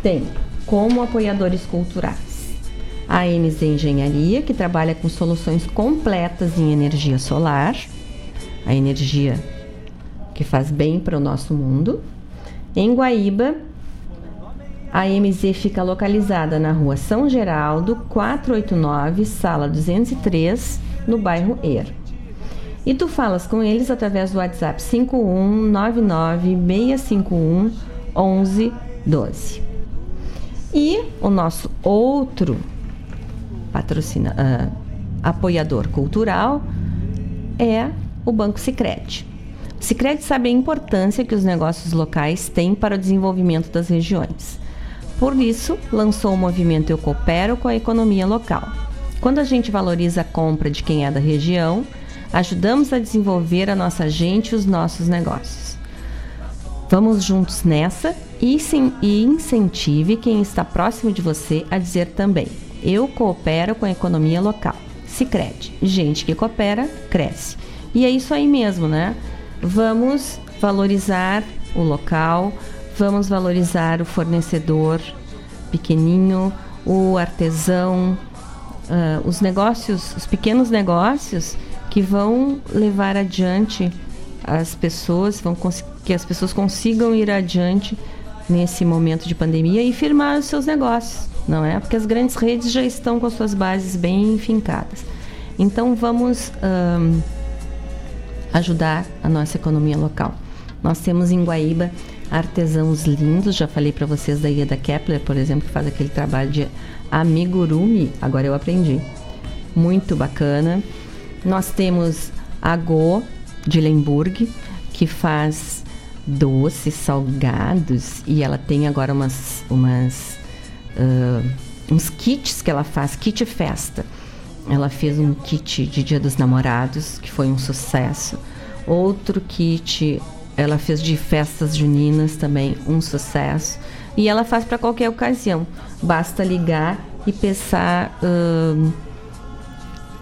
tem como apoiadores culturais a NZ Engenharia, que trabalha com soluções completas em energia solar, a energia que faz bem para o nosso mundo. Em Guaíba, a MZ fica localizada na rua São Geraldo, 489, sala 203, no bairro Er. E tu falas com eles através do WhatsApp 5199 651 1112. E o nosso outro patrocina, uh, apoiador cultural é o Banco Sicredi. Sicredi sabe a importância que os negócios locais têm para o desenvolvimento das regiões. Por isso, lançou o movimento Eu Coopero com a economia local. Quando a gente valoriza a compra de quem é da região, ajudamos a desenvolver a nossa gente e os nossos negócios. Vamos juntos nessa e, sim, e incentive quem está próximo de você a dizer também: Eu coopero com a economia local. Sicredi, gente que coopera, cresce. E é isso aí mesmo, né? Vamos valorizar o local, vamos valorizar o fornecedor pequenininho, o artesão, uh, os negócios, os pequenos negócios que vão levar adiante as pessoas, vão que as pessoas consigam ir adiante nesse momento de pandemia e firmar os seus negócios, não é? Porque as grandes redes já estão com as suas bases bem fincadas. Então vamos um, ajudar a nossa economia local. Nós temos em Guaíba artesãos lindos, já falei para vocês da Ieda Kepler, por exemplo, que faz aquele trabalho de amigurumi, agora eu aprendi. Muito bacana. Nós temos a Go de Lemburg, que faz doces, salgados, e ela tem agora umas, umas uh, uns kits que ela faz, kit festa. Ela fez um kit de Dia dos Namorados, que foi um sucesso. Outro kit ela fez de festas juninas também, um sucesso. E ela faz para qualquer ocasião. Basta ligar e pensar uh,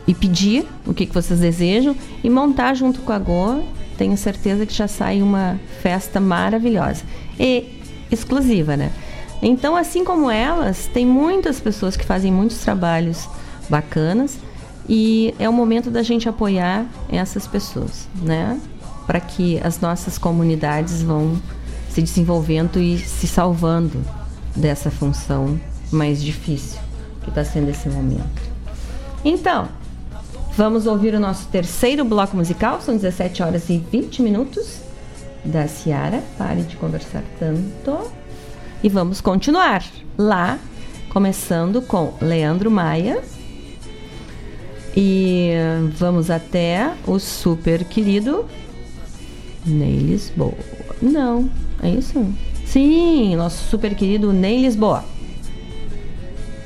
e pedir o que, que vocês desejam e montar junto com a Go tenho certeza que já sai uma festa maravilhosa e exclusiva, né? Então, assim como elas, tem muitas pessoas que fazem muitos trabalhos bacanas e é o momento da gente apoiar essas pessoas, né? Para que as nossas comunidades vão se desenvolvendo e se salvando dessa função mais difícil que está sendo esse momento. Então, Vamos ouvir o nosso terceiro bloco musical, são 17 horas e 20 minutos da Ciara. Pare de conversar tanto. E vamos continuar lá, começando com Leandro Maia. E vamos até o super querido Ney Lisboa. Não, é isso? Sim, nosso super querido Ney Lisboa.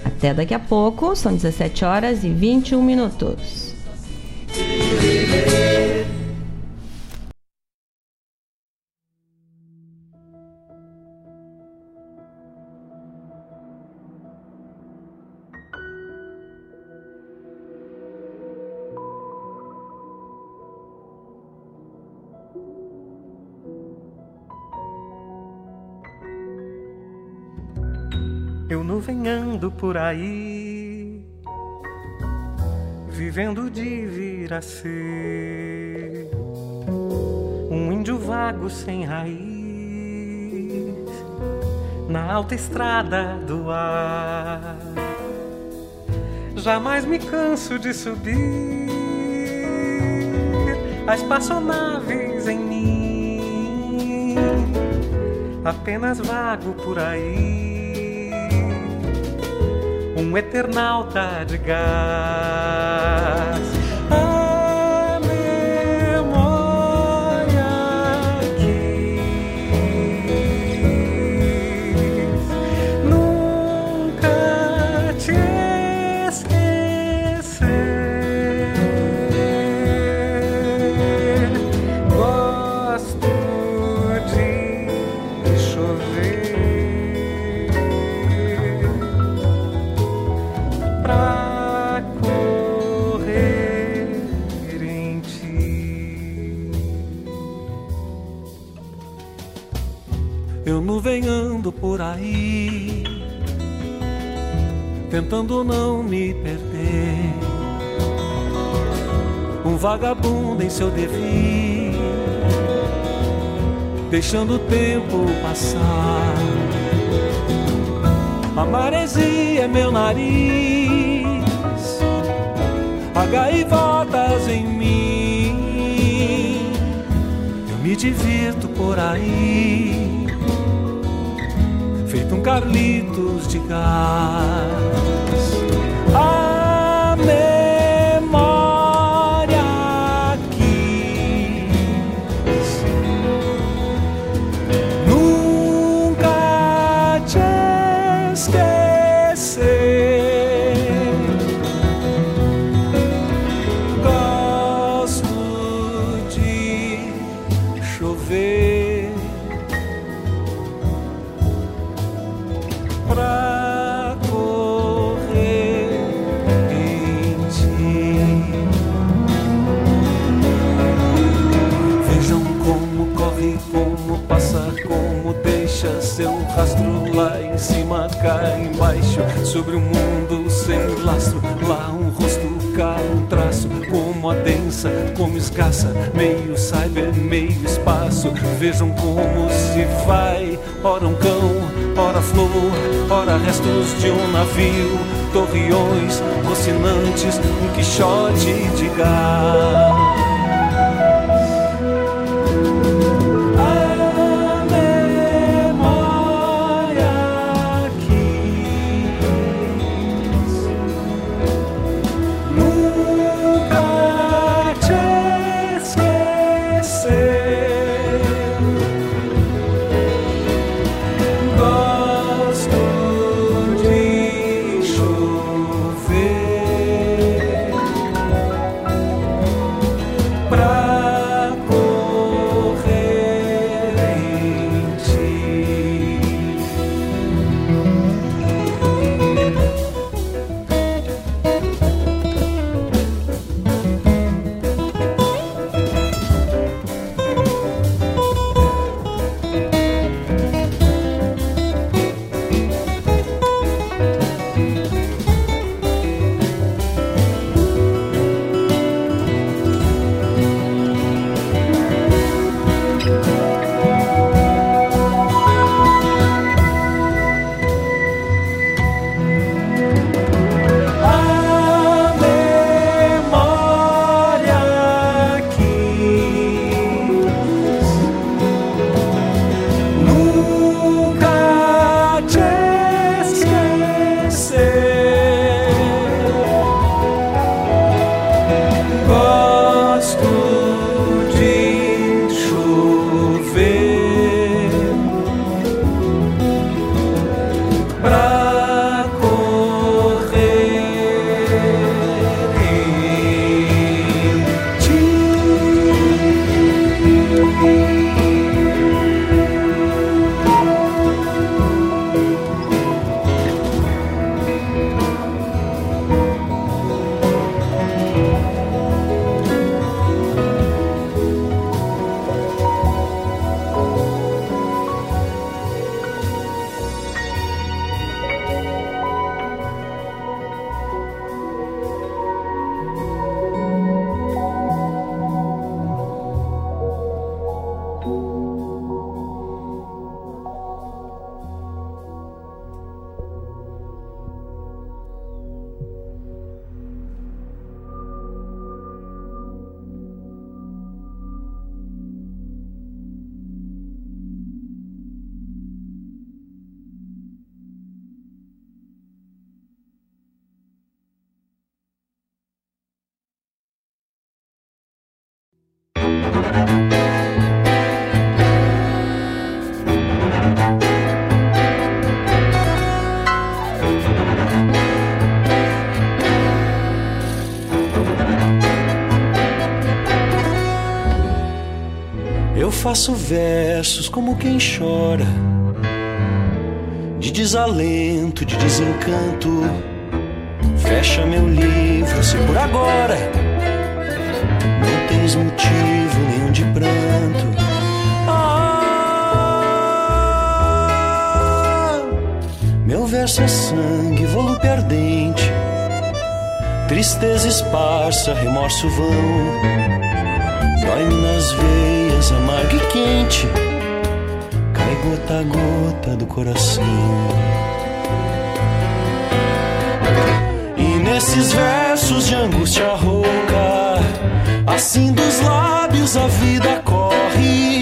Até daqui a pouco, são 17 horas e 21 minutos. Eu nuvenhando por aí, vivendo de vir a ser um índio vago sem raiz na alta estrada do ar. Jamais me canso de subir as espaçonaves em mim, apenas vago por aí um eternauta de gás. Por aí, tentando não me perder. Um vagabundo em seu devir, deixando o tempo passar. A maresia é meu nariz, há gaivotas em mim. Eu me divirto por aí, Carlitos de gás. Cima, cá embaixo, sobre o mundo sem lastro. Lá um rosto, cá um traço, como a densa, como escassa, meio cyber, meio espaço. Vejam como se vai, ora um cão, ora flor, ora restos de um navio, torreões, rocinantes, um quixote de gás. Eu faço versos como quem chora, de desalento, de desencanto. Fecha meu livro, se por agora não tens motivo de pranto. Ah, meu verso é sangue, volúpia ardente, tristeza esparsa, remorso vão. Dói-me nas veias, amargo e quente, cai gota a gota do coração. E nesses versos de angústia rouca, assim dos lábios a vida corre,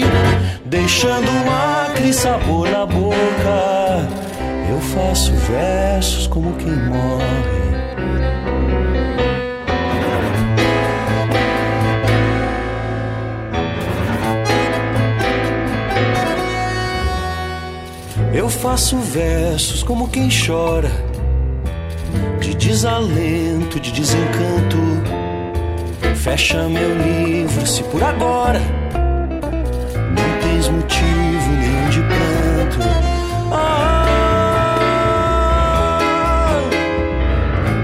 deixando um acre sabor na boca. Eu faço versos como quem morre. Eu faço versos como quem chora, de desalento, de desencanto. Fecha meu livro, se por agora não tens motivo nenhum de pranto. Ah,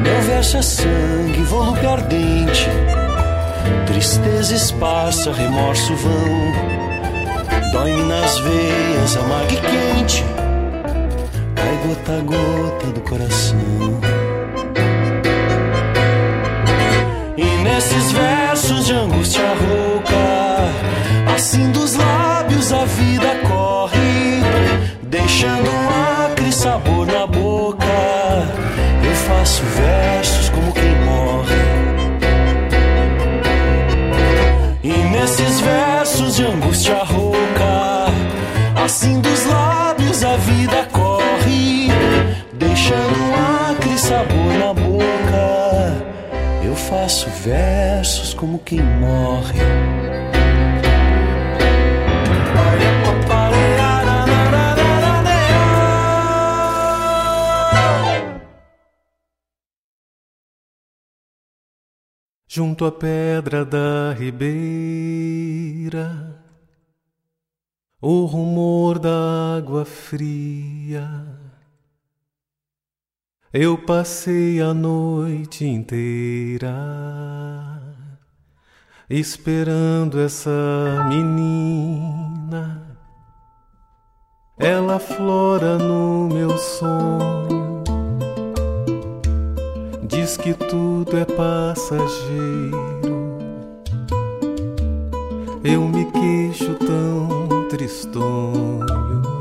meu verso é sangue, volúpia ardente, tristeza esparsa, remorso vão. Dói-me nas veias, amargo e quente Cai gota a gota do coração nesses versos de angústia rouca Assim dos lábios a vida corre Deixando um acre sabor na boca Eu faço versos como quem morre E nesses versos de angústia rouca Assim dos lábios a vida corre, deixando um acre sabor na boca. Faço versos como quem morre. Junto à pedra da ribeira o rumor da água fria. Eu passei a noite inteira esperando essa menina. Ela flora no meu sonho, diz que tudo é passageiro. Eu me queixo tão tristonho.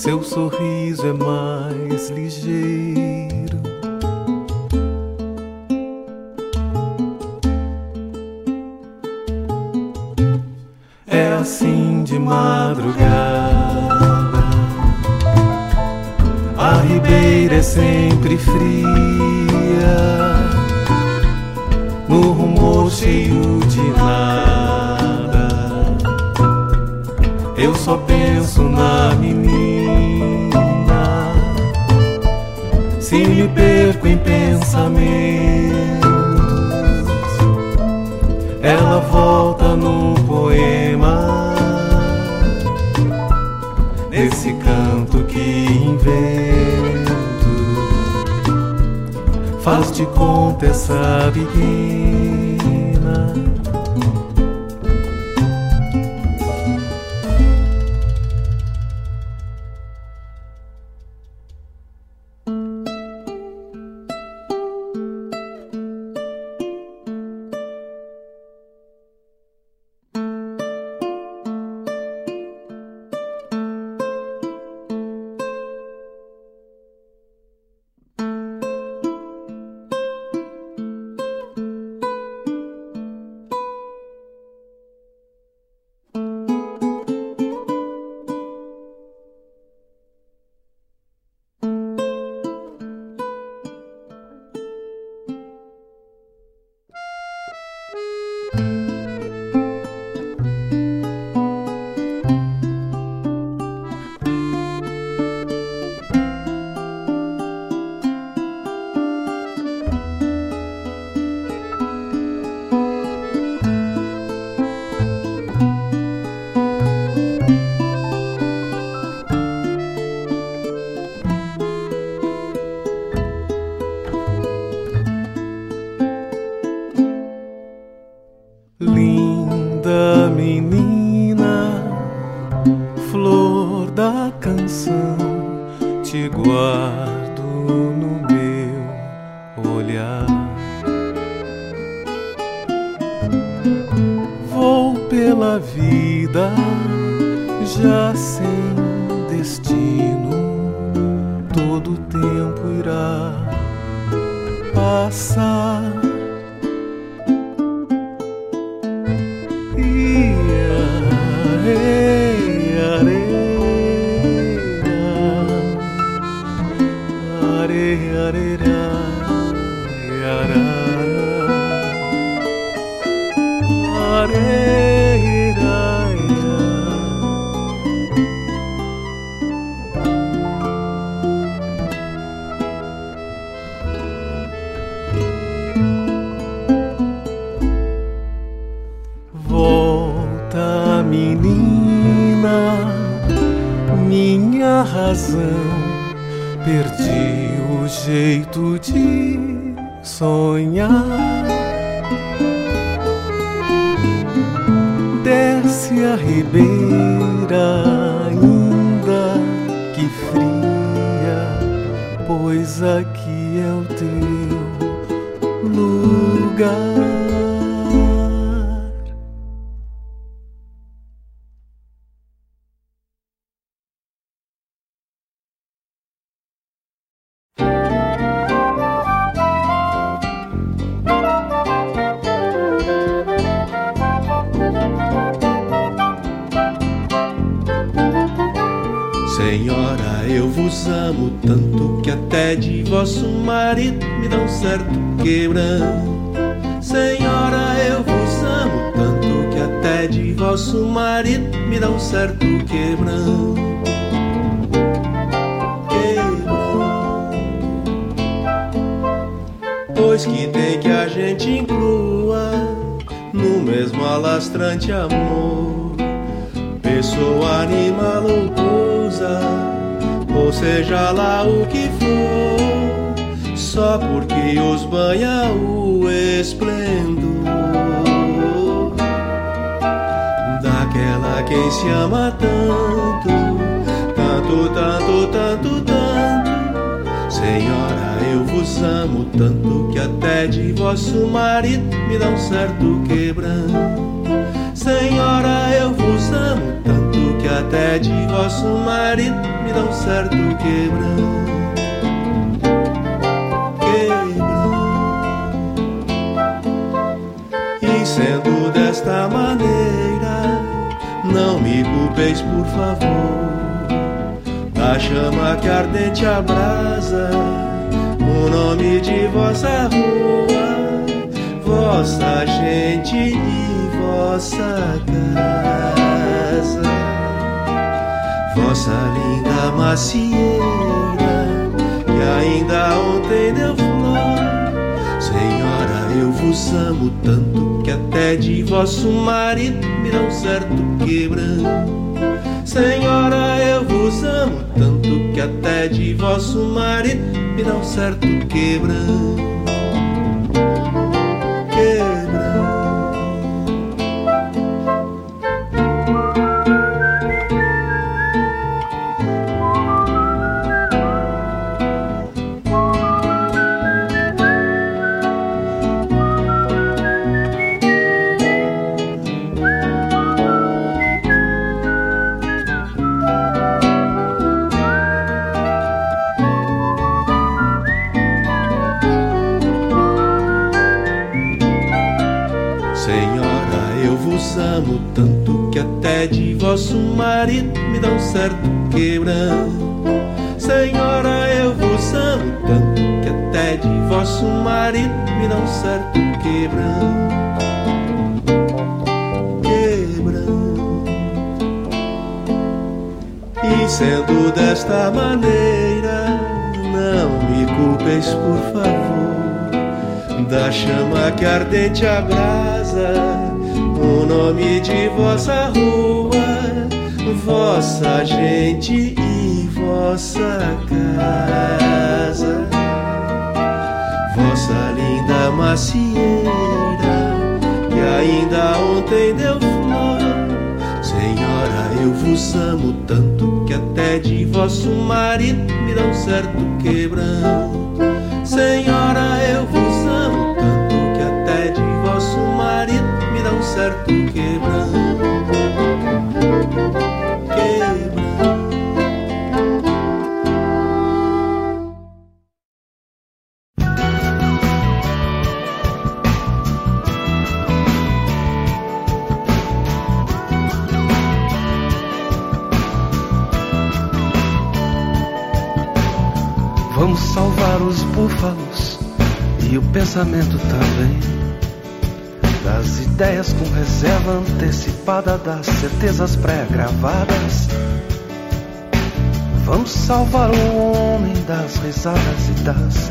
Seu sorriso é mais ligeiro. É assim de madrugada. A ribeira é sempre fria. No rumor cheio de nada. Eu só penso na menina. Se me perco em pensamentos, ela volta num poema. Nesse canto que invento, faz de conta essa pequena. O esplendor daquela quem se ama tanto, tanto, tanto, tanto, tanto. Senhora, eu vos amo tanto que até de vosso marido me dá um certo quebranto. Senhora, eu vos amo tanto que até de vosso marido me dá um certo quebranto. Sendo desta maneira, não me culpeis, por favor, da chama que ardente abrasa o nome de vossa rua, vossa gente e vossa casa, vossa linda macieira que ainda ontem deu eu vos amo tanto que até de vosso marido me dá um certo quebranto. Senhora, eu vos amo tanto que até de vosso marido me dá um certo quebranto. Que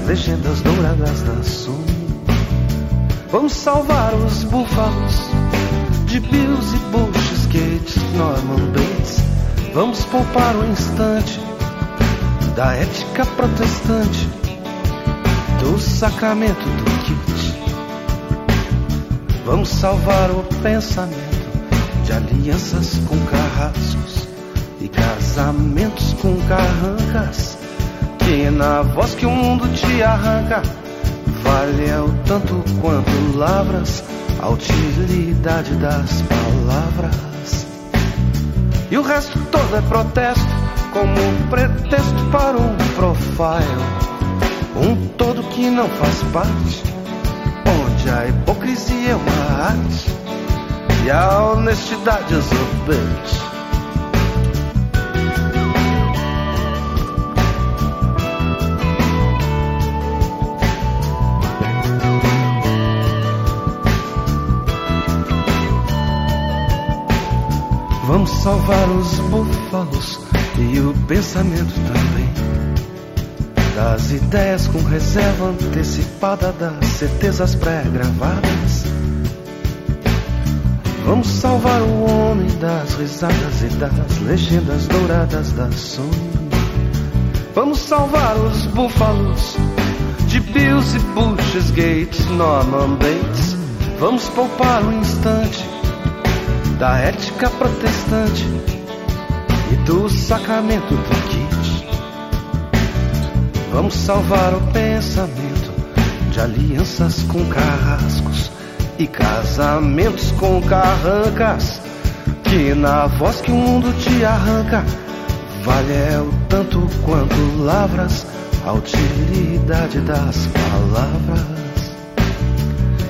legendas douradas da Sun. Vamos salvar os búfalos de Bills e Bush, Gates, Norman Bates. Vamos poupar o instante da ética protestante, do sacramento do kit. Vamos salvar o pensamento de alianças com carrascos e casamentos com carrancas. Na voz que o mundo te arranca, vale é o tanto quanto lavras a utilidade das palavras. E o resto todo é protesto como pretexto para um profile. Um todo que não faz parte, onde a hipocrisia é uma arte e a honestidade exorbente. Salvar os búfalos e o pensamento também. Das ideias com reserva antecipada, das certezas pré-gravadas. Vamos salvar o homem das risadas e das legendas douradas da sonho. Vamos salvar os búfalos de Bills e Bushes, Gates, Norman Bates. Vamos poupar o instante da ética protestante e do sacramento do kit. Vamos salvar o pensamento de alianças com carrascos e casamentos com carrancas. Que na voz que o mundo te arranca, vale é o tanto quanto lavras a utilidade das palavras.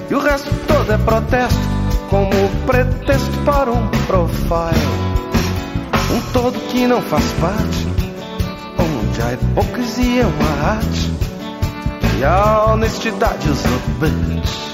E o resto todo é protesto, como pretexto para um profile. Um todo que não faz parte, onde a hipocrisia é uma arte e a honestidade exorbitante.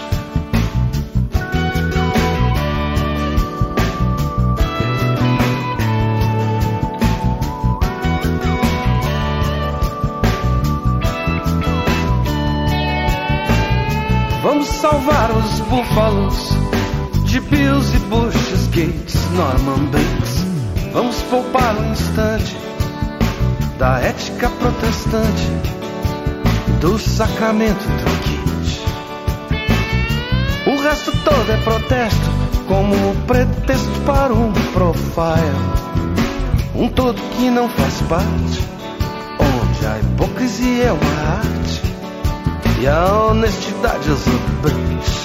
Vamos salvar os búfalos de Bills e Bushes, Gates, Norman Bates. Vamos poupar um instante da ética protestante, do sacramento do kit. O resto todo é protesto, como pretexto para um profile. Um todo que não faz parte, onde a hipocrisia é uma arte e a honestidade exuberante.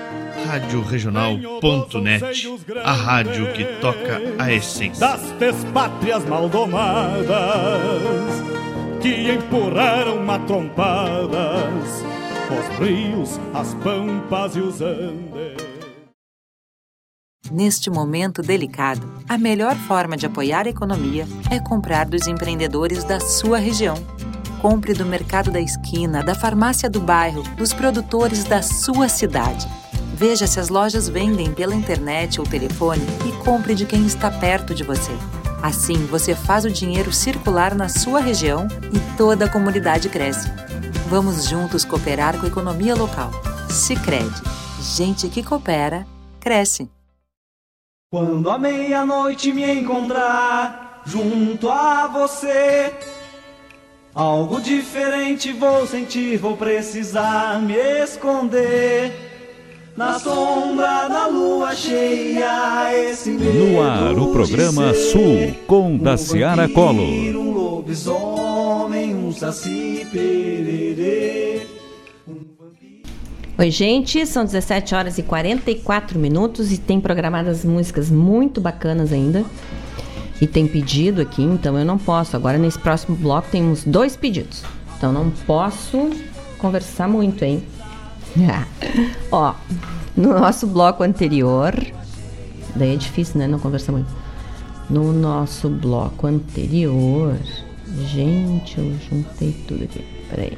Rádio Regional.net, a rádio que toca a essência das despátrias maldomadas que empurraram matrompadas os rios, as pampas e os andes. Neste momento delicado, a melhor forma de apoiar a economia é comprar dos empreendedores da sua região. Compre do mercado da esquina, da farmácia do bairro, dos produtores da sua cidade. Veja se as lojas vendem pela internet ou telefone e compre de quem está perto de você. Assim, você faz o dinheiro circular na sua região e toda a comunidade cresce. Vamos juntos cooperar com a economia local. Sicredi, gente que coopera cresce. Quando a meia-noite me encontrar junto a você, algo diferente vou sentir, vou precisar me esconder. Na sombra da lua cheia, esse No ar, o programa Sul, com Daciara Collor. Um lobisomem, um saci pererê. Oi, gente, são 17 horas e 44 minutos e tem programadas músicas muito bacanas ainda. E tem pedido aqui, então eu não posso. Agora nesse próximo bloco temos dois pedidos. Então não posso conversar muito, hein? Ó, no nosso bloco anterior, daí é difícil, né? Não conversar muito. No nosso bloco anterior, gente, eu juntei tudo aqui. Peraí.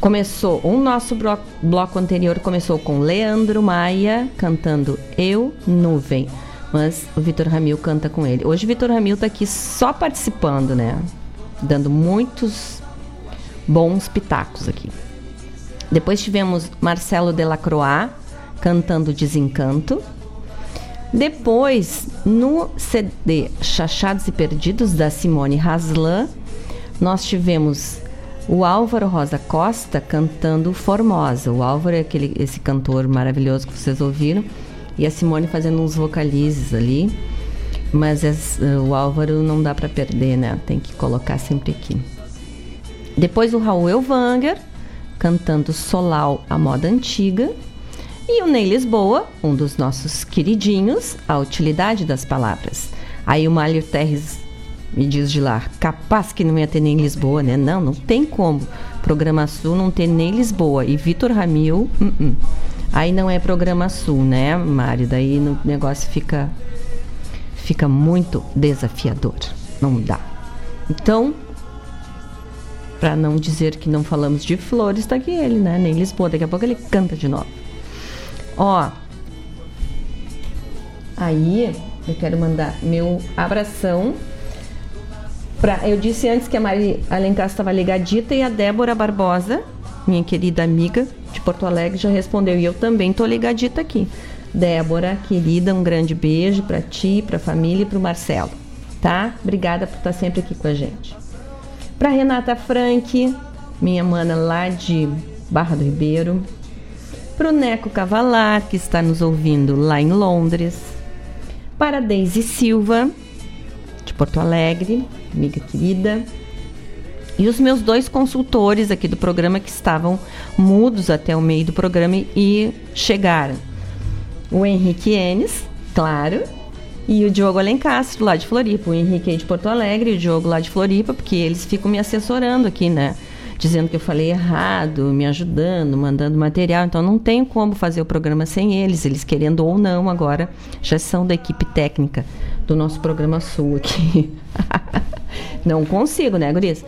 Começou, o nosso bloco, bloco anterior começou com Leandro Maia cantando Eu Nuvem, mas o Vitor Ramil canta com ele. Hoje o Vitor Ramil tá aqui só participando, né? Dando muitos bons pitacos aqui. Depois tivemos Marcelo Delacroix cantando Desencanto. Depois, no CD Chachados e Perdidos da Simone Haslan, nós tivemos o Álvaro Rosa Costa cantando Formosa. O Álvaro é aquele, esse cantor maravilhoso que vocês ouviram. E a Simone fazendo uns vocalizes ali. Mas as, uh, o Álvaro não dá para perder, né? Tem que colocar sempre aqui. Depois o Raul Elvanger cantando Solau, a moda antiga. E o Ney Lisboa, um dos nossos queridinhos, a utilidade das palavras. Aí o Mário Terres me diz de lá, capaz que não ia ter nem Lisboa, né? Não, não tem como. Programa Sul não ter nem Lisboa. E Vitor Ramil, uh -uh. aí não é Programa Sul, né, Mário? Daí o negócio fica, fica muito desafiador. Não dá. Então, para não dizer que não falamos de flores, tá aqui ele, né? Nem Lisboa. Daqui a pouco ele canta de novo. Ó. Aí eu quero mandar meu abração. Pra, eu disse antes que a Mari Alencar estava ligadita e a Débora Barbosa, minha querida amiga de Porto Alegre, já respondeu. E eu também tô ligadita aqui. Débora, querida, um grande beijo para ti, para a família e para o Marcelo, tá? Obrigada por estar sempre aqui com a gente. Para Renata Frank, minha mana lá de Barra do Ribeiro. Para o Neco Cavalar, que está nos ouvindo lá em Londres. Para Deise Silva, de Porto Alegre, amiga querida. E os meus dois consultores aqui do programa que estavam mudos até o meio do programa e chegaram. O Henrique Enes, claro, e o Diogo Alencastro, lá de Floripa. O Henrique de Porto Alegre o Diogo lá de Floripa, porque eles ficam me assessorando aqui, né? Dizendo que eu falei errado, me ajudando, mandando material. Então não tenho como fazer o programa sem eles, eles querendo ou não agora, já são da equipe técnica do nosso programa Sul aqui. não consigo, né, Guris?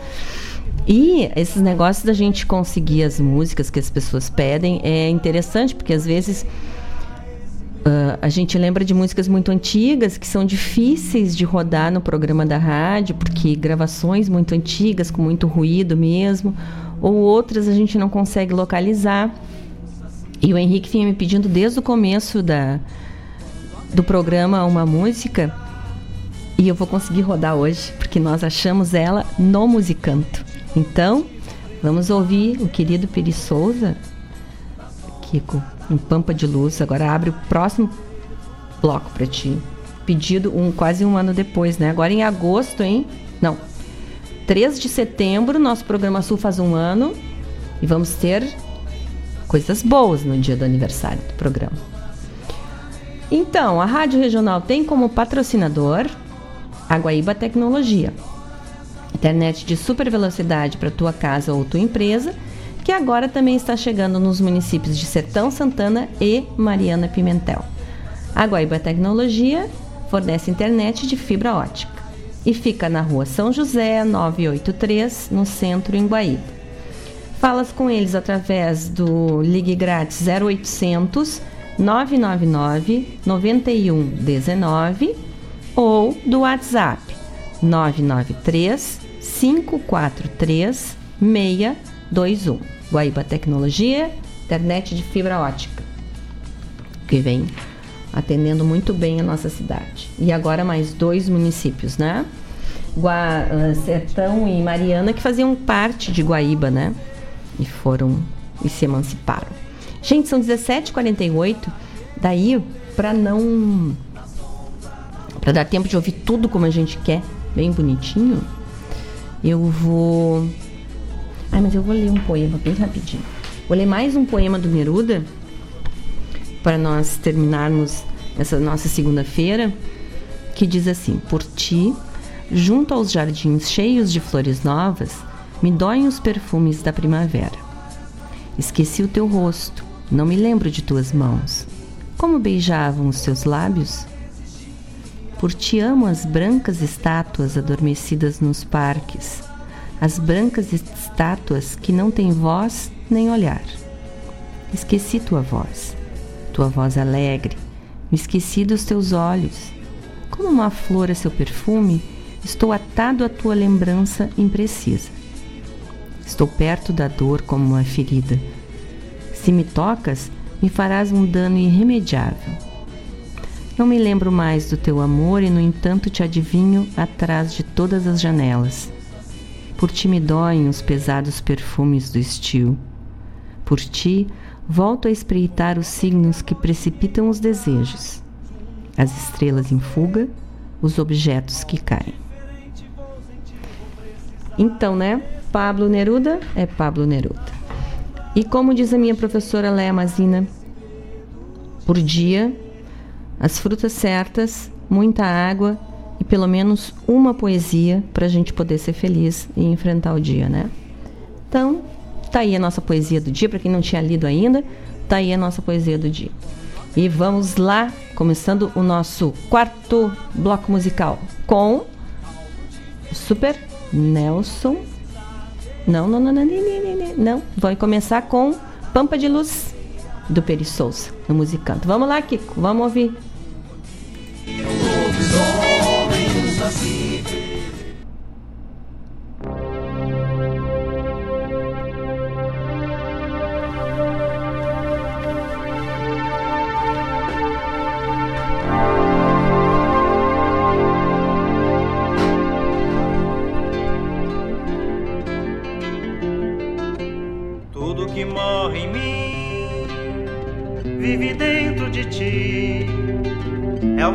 E esses negócios da gente conseguir as músicas que as pessoas pedem é interessante, porque às vezes Uh, a gente lembra de músicas muito antigas que são difíceis de rodar no programa da rádio, porque gravações muito antigas, com muito ruído mesmo, ou outras a gente não consegue localizar. E o Henrique vinha me pedindo desde o começo da, do programa uma música, e eu vou conseguir rodar hoje, porque nós achamos ela no Musicanto. Então, vamos ouvir o querido Peri Souza, Kiko um Pampa de Luz. Agora abre o próximo bloco para ti. Pedido um quase um ano depois, né? Agora em agosto, hein? Não. 3 de setembro, nosso programa Sul faz um ano. E vamos ter coisas boas no dia do aniversário do programa. Então, a Rádio Regional tem como patrocinador a Guaíba Tecnologia. Internet de super velocidade para tua casa ou tua empresa, que agora também está chegando nos municípios de Sertão Santana e Mariana Pimentel. A Guaíba Tecnologia fornece internet de fibra ótica e fica na rua São José 983, no centro em Guaíba. Falas com eles através do Ligue Grátis 0800 999 9119 ou do WhatsApp 993 543 621. Guaíba Tecnologia, internet de fibra ótica, que vem atendendo muito bem a nossa cidade. E agora mais dois municípios, né? Gua, uh, Sertão e Mariana, que faziam parte de Guaíba, né? E foram e se emanciparam. Gente, são 17h48. Daí, para não. para dar tempo de ouvir tudo como a gente quer, bem bonitinho, eu vou. Ai, mas eu vou ler um poema bem rapidinho. Vou ler mais um poema do Neruda para nós terminarmos essa nossa segunda-feira, que diz assim: Por ti, junto aos jardins cheios de flores novas, me doem os perfumes da primavera. Esqueci o teu rosto, não me lembro de tuas mãos. Como beijavam os teus lábios? Por ti amo as brancas estátuas adormecidas nos parques, as brancas estátuas que não têm voz nem olhar. Esqueci tua voz tua voz alegre, me esqueci dos teus olhos. Como uma flor a seu perfume, estou atado à tua lembrança imprecisa. Estou perto da dor como uma ferida. Se me tocas, me farás um dano irremediável. Não me lembro mais do teu amor e, no entanto, te adivinho atrás de todas as janelas. Por ti me doem os pesados perfumes do estio. Por ti, volto a espreitar os signos que precipitam os desejos, as estrelas em fuga, os objetos que caem. Então, né? Pablo Neruda é Pablo Neruda. E como diz a minha professora Léa Mazina, por dia, as frutas certas, muita água e pelo menos uma poesia para a gente poder ser feliz e enfrentar o dia, né? Então, Tá aí a nossa poesia do dia, para quem não tinha lido ainda, tá aí a nossa poesia do dia. E vamos lá, começando o nosso quarto bloco musical com Super Nelson. Não, não, não, não, não, não, não. Vai começar com Pampa de Luz do Peri Souza, no musicanto. Vamos lá, Kiko, vamos ouvir.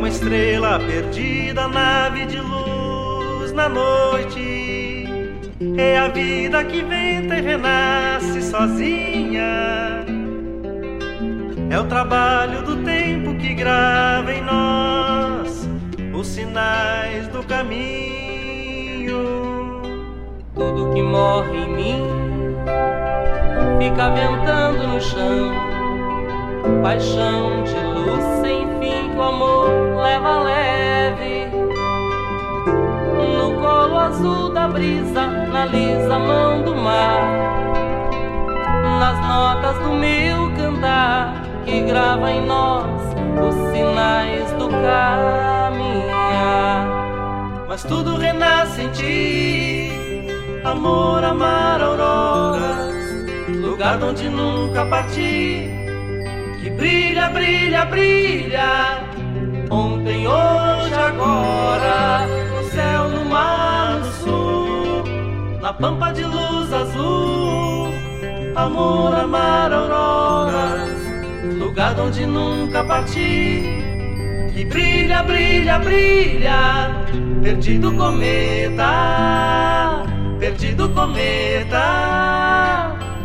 Estrela perdida, nave de noite. É a vida que venta e renasce sozinha. É o trabalho do tempo que grava em nós os sinais do caminho. Tudo que morre em mim fica ventando no chão. Paixão de luz sem fim que o amor leva leve. Azul da brisa, na lisa mão do mar. Nas notas do meu cantar, que grava em nós os sinais do caminhar. Mas tudo renasce em ti, amor, amar auroras, lugar onde nunca parti, que brilha, brilha, brilha, ontem, hoje, agora, na pampa de luz azul, amor, amar auroras, lugar onde nunca parti, que brilha, brilha, brilha, perdido cometa, perdido cometa.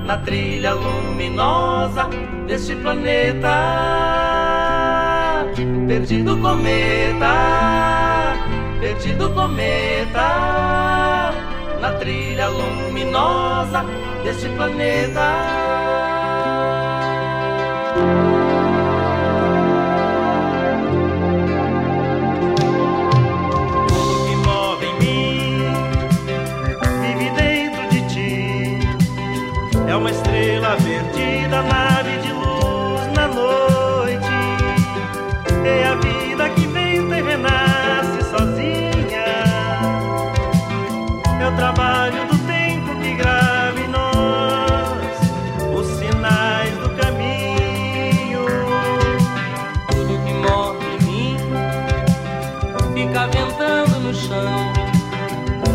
na trilha luminosa deste planeta. Perdido cometa, perdido cometa, trilha luminosa deste planeta.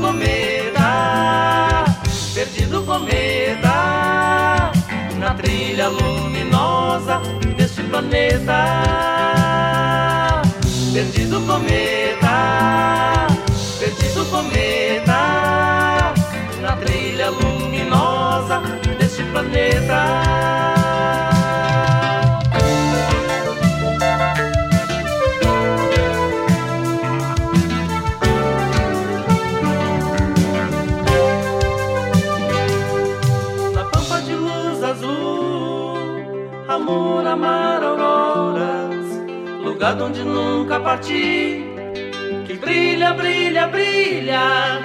cometa, perdido cometa, na trilha luminosa deste planeta. Perdido cometa, perdido cometa, na trilha luminosa deste planeta. Nunca parti. Que brilha, brilha, brilha,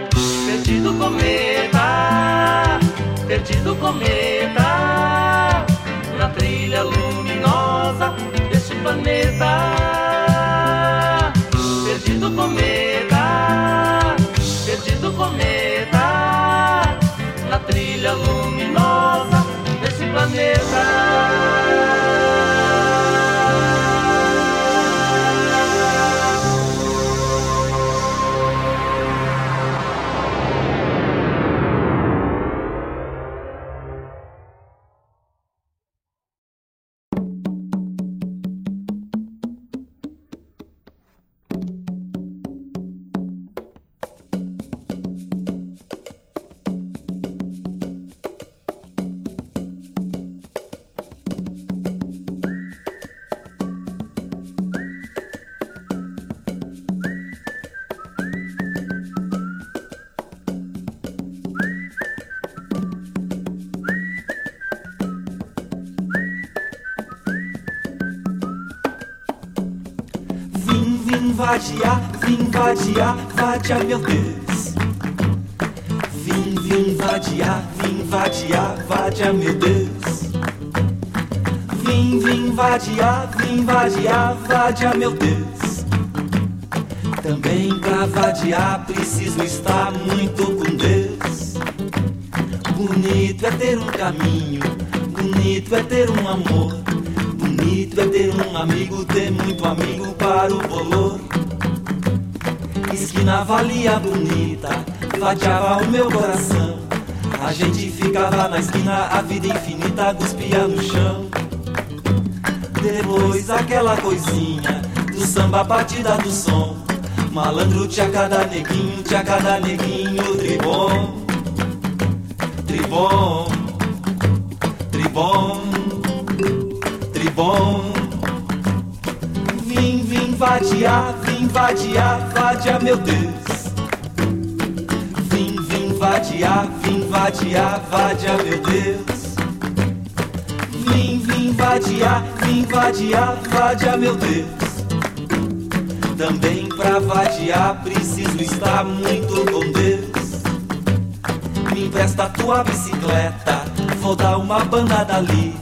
perdido cometa, perdido cometa, na trilha luminosa deste planeta. Perdido cometa, vadiar, vadiar meu Deus. Também pra vadiar preciso estar muito com Deus. Bonito é ter um caminho, bonito é ter um amor. Bonito é ter um amigo, ter muito amigo para o bolor. Esquina valia bonita, vadiava o meu coração. A gente ficava na esquina, a vida infinita cuspia no chão. Aquela coisinha do samba, batida do som. Malandro tinha cada neguinho, tinha cada neguinho, tribom, tribom, tribom tribom. Vim, vim vadiar, vim vadiar, vadiar meu Deus. Vim, vim vadiar, vim vadiar, vadiar meu Deus. Vadiar, vim vadiar, vadiar meu Deus. Também pra vadiar preciso estar muito com Deus. Me empresta tua bicicleta, vou dar uma banda dali.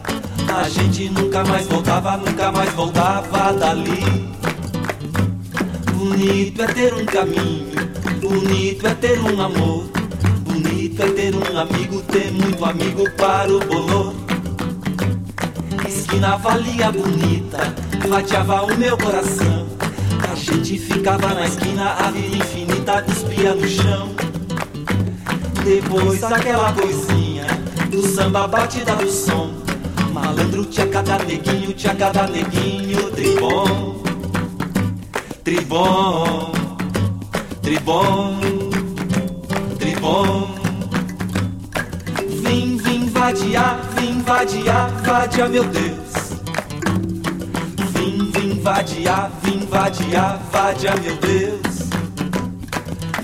A gente nunca mais voltava, nunca mais voltava dali. Bonito é ter um caminho, bonito é ter um amor. Bonito é ter um amigo, ter muito amigo para o bolor. Esquina valia bonita, fatiava o meu coração. A gente ficava na esquina, a vida infinita cuspia no chão. Depois aquela coisinha do samba batida do som. Malandro tinha cada neguinho, tinha cada neguinho, tribom, tribom, tribom, tribom. Vim, vim vadiar, vim vadiar, vadia meu Deus. Vadiar, vim vadiar, vadia meu Deus.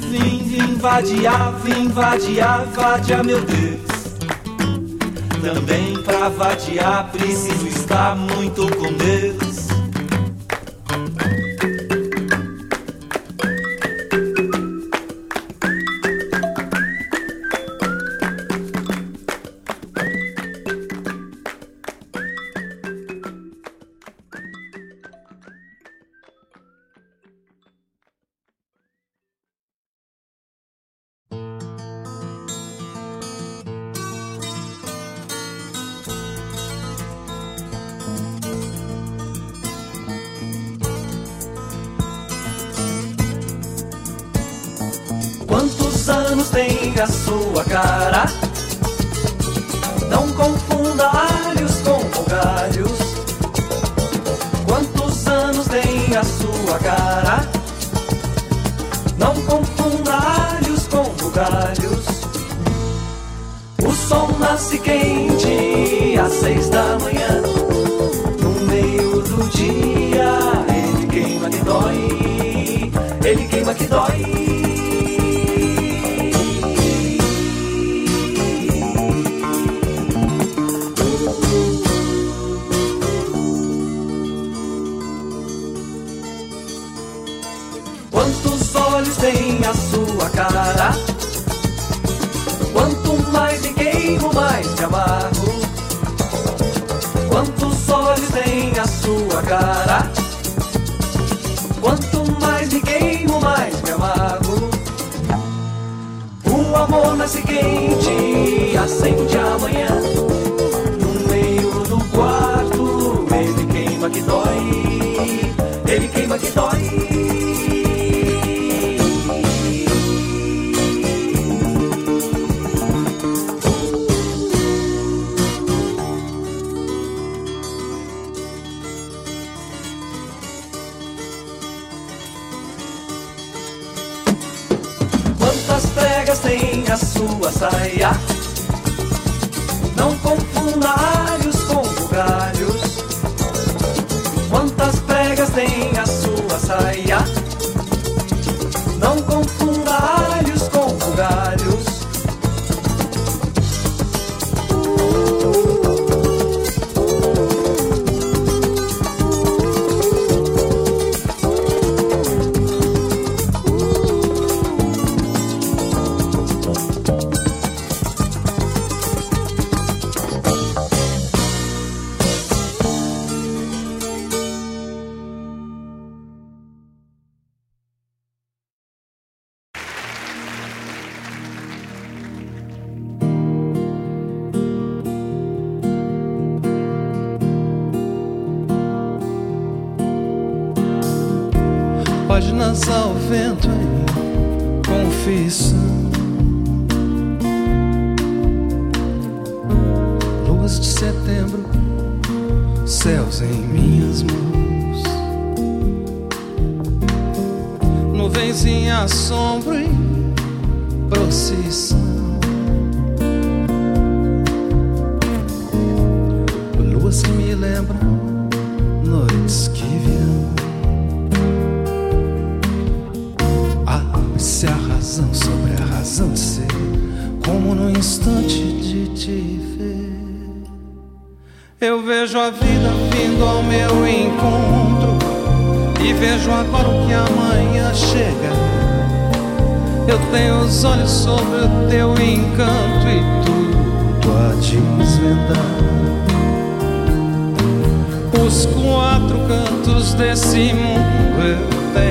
Vim, vim vadiar, vim vadiar, vadia meu Deus. Também pra vadiar preciso estar muito com Deus. A sua cara? Não confunda alhos com bugalhos. Quantos anos tem a sua cara? Não confunda alhos com bugalhos. O sol nasce quente às seis da manhã. No meio do dia, ele queima que dói. Ele queima que dói. Quanto mais me queimo, mais te amargo. Quantos olhos tem a sua cara? Quanto mais me queimo, mais me amargo. O amor nasce quente, acende amanhã. No meio do quarto, ele queima que dói. Ele queima que dói.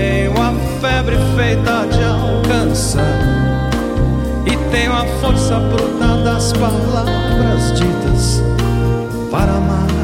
Tenho a febre feita de alcançar. E tenho a força bruta das palavras ditas para amar.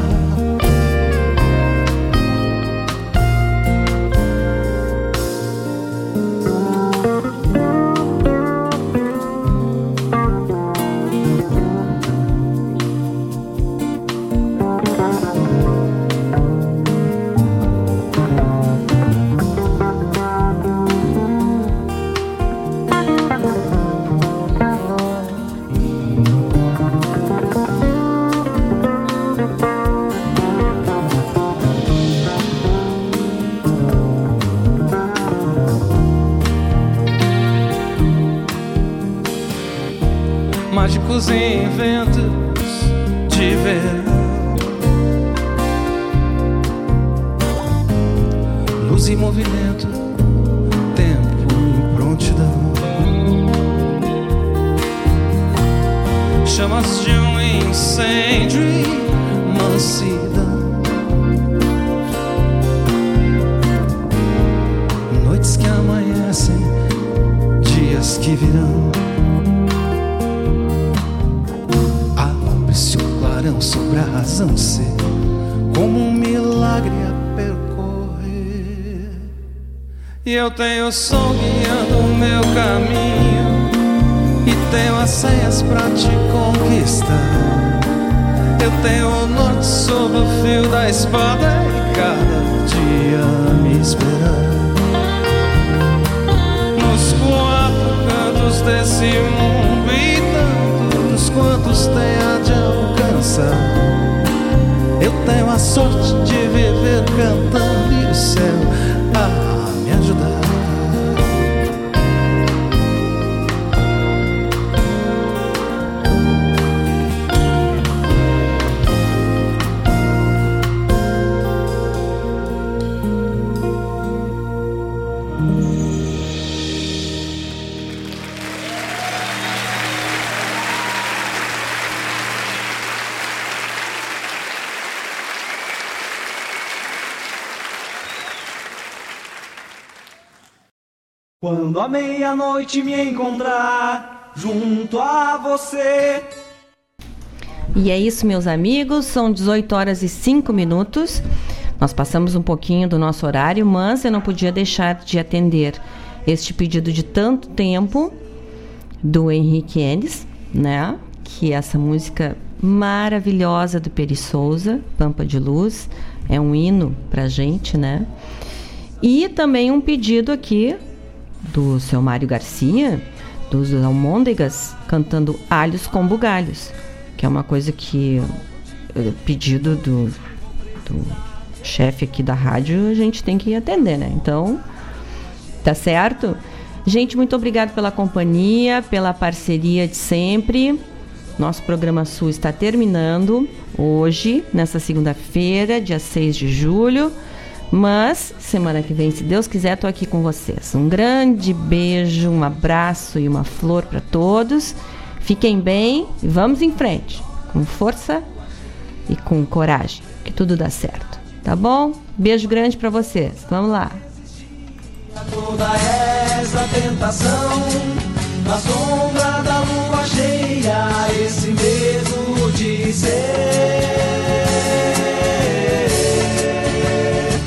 A meia-noite me encontrar junto a você. E é isso, meus amigos. São 18 horas e 5 minutos. Nós passamos um pouquinho do nosso horário, mas eu não podia deixar de atender este pedido de tanto tempo do Henrique Enes, né? Que é essa música maravilhosa do Peri Souza, Pampa de Luz, é um hino pra gente, né? E também um pedido aqui do seu Mário Garcia, dos Almôndegas, cantando Alhos com Bugalhos, que é uma coisa que eh, pedido do, do chefe aqui da rádio, a gente tem que atender, né? Então, tá certo? Gente, muito obrigado pela companhia, pela parceria de sempre. Nosso programa Sul está terminando hoje, nessa segunda-feira, dia 6 de julho. Mas semana que vem, se Deus quiser, estou aqui com vocês. Um grande beijo, um abraço e uma flor para todos. Fiquem bem e vamos em frente, com força e com coragem, que tudo dá certo. Tá bom? Beijo grande para vocês. Vamos lá. Toda essa tentação na sombra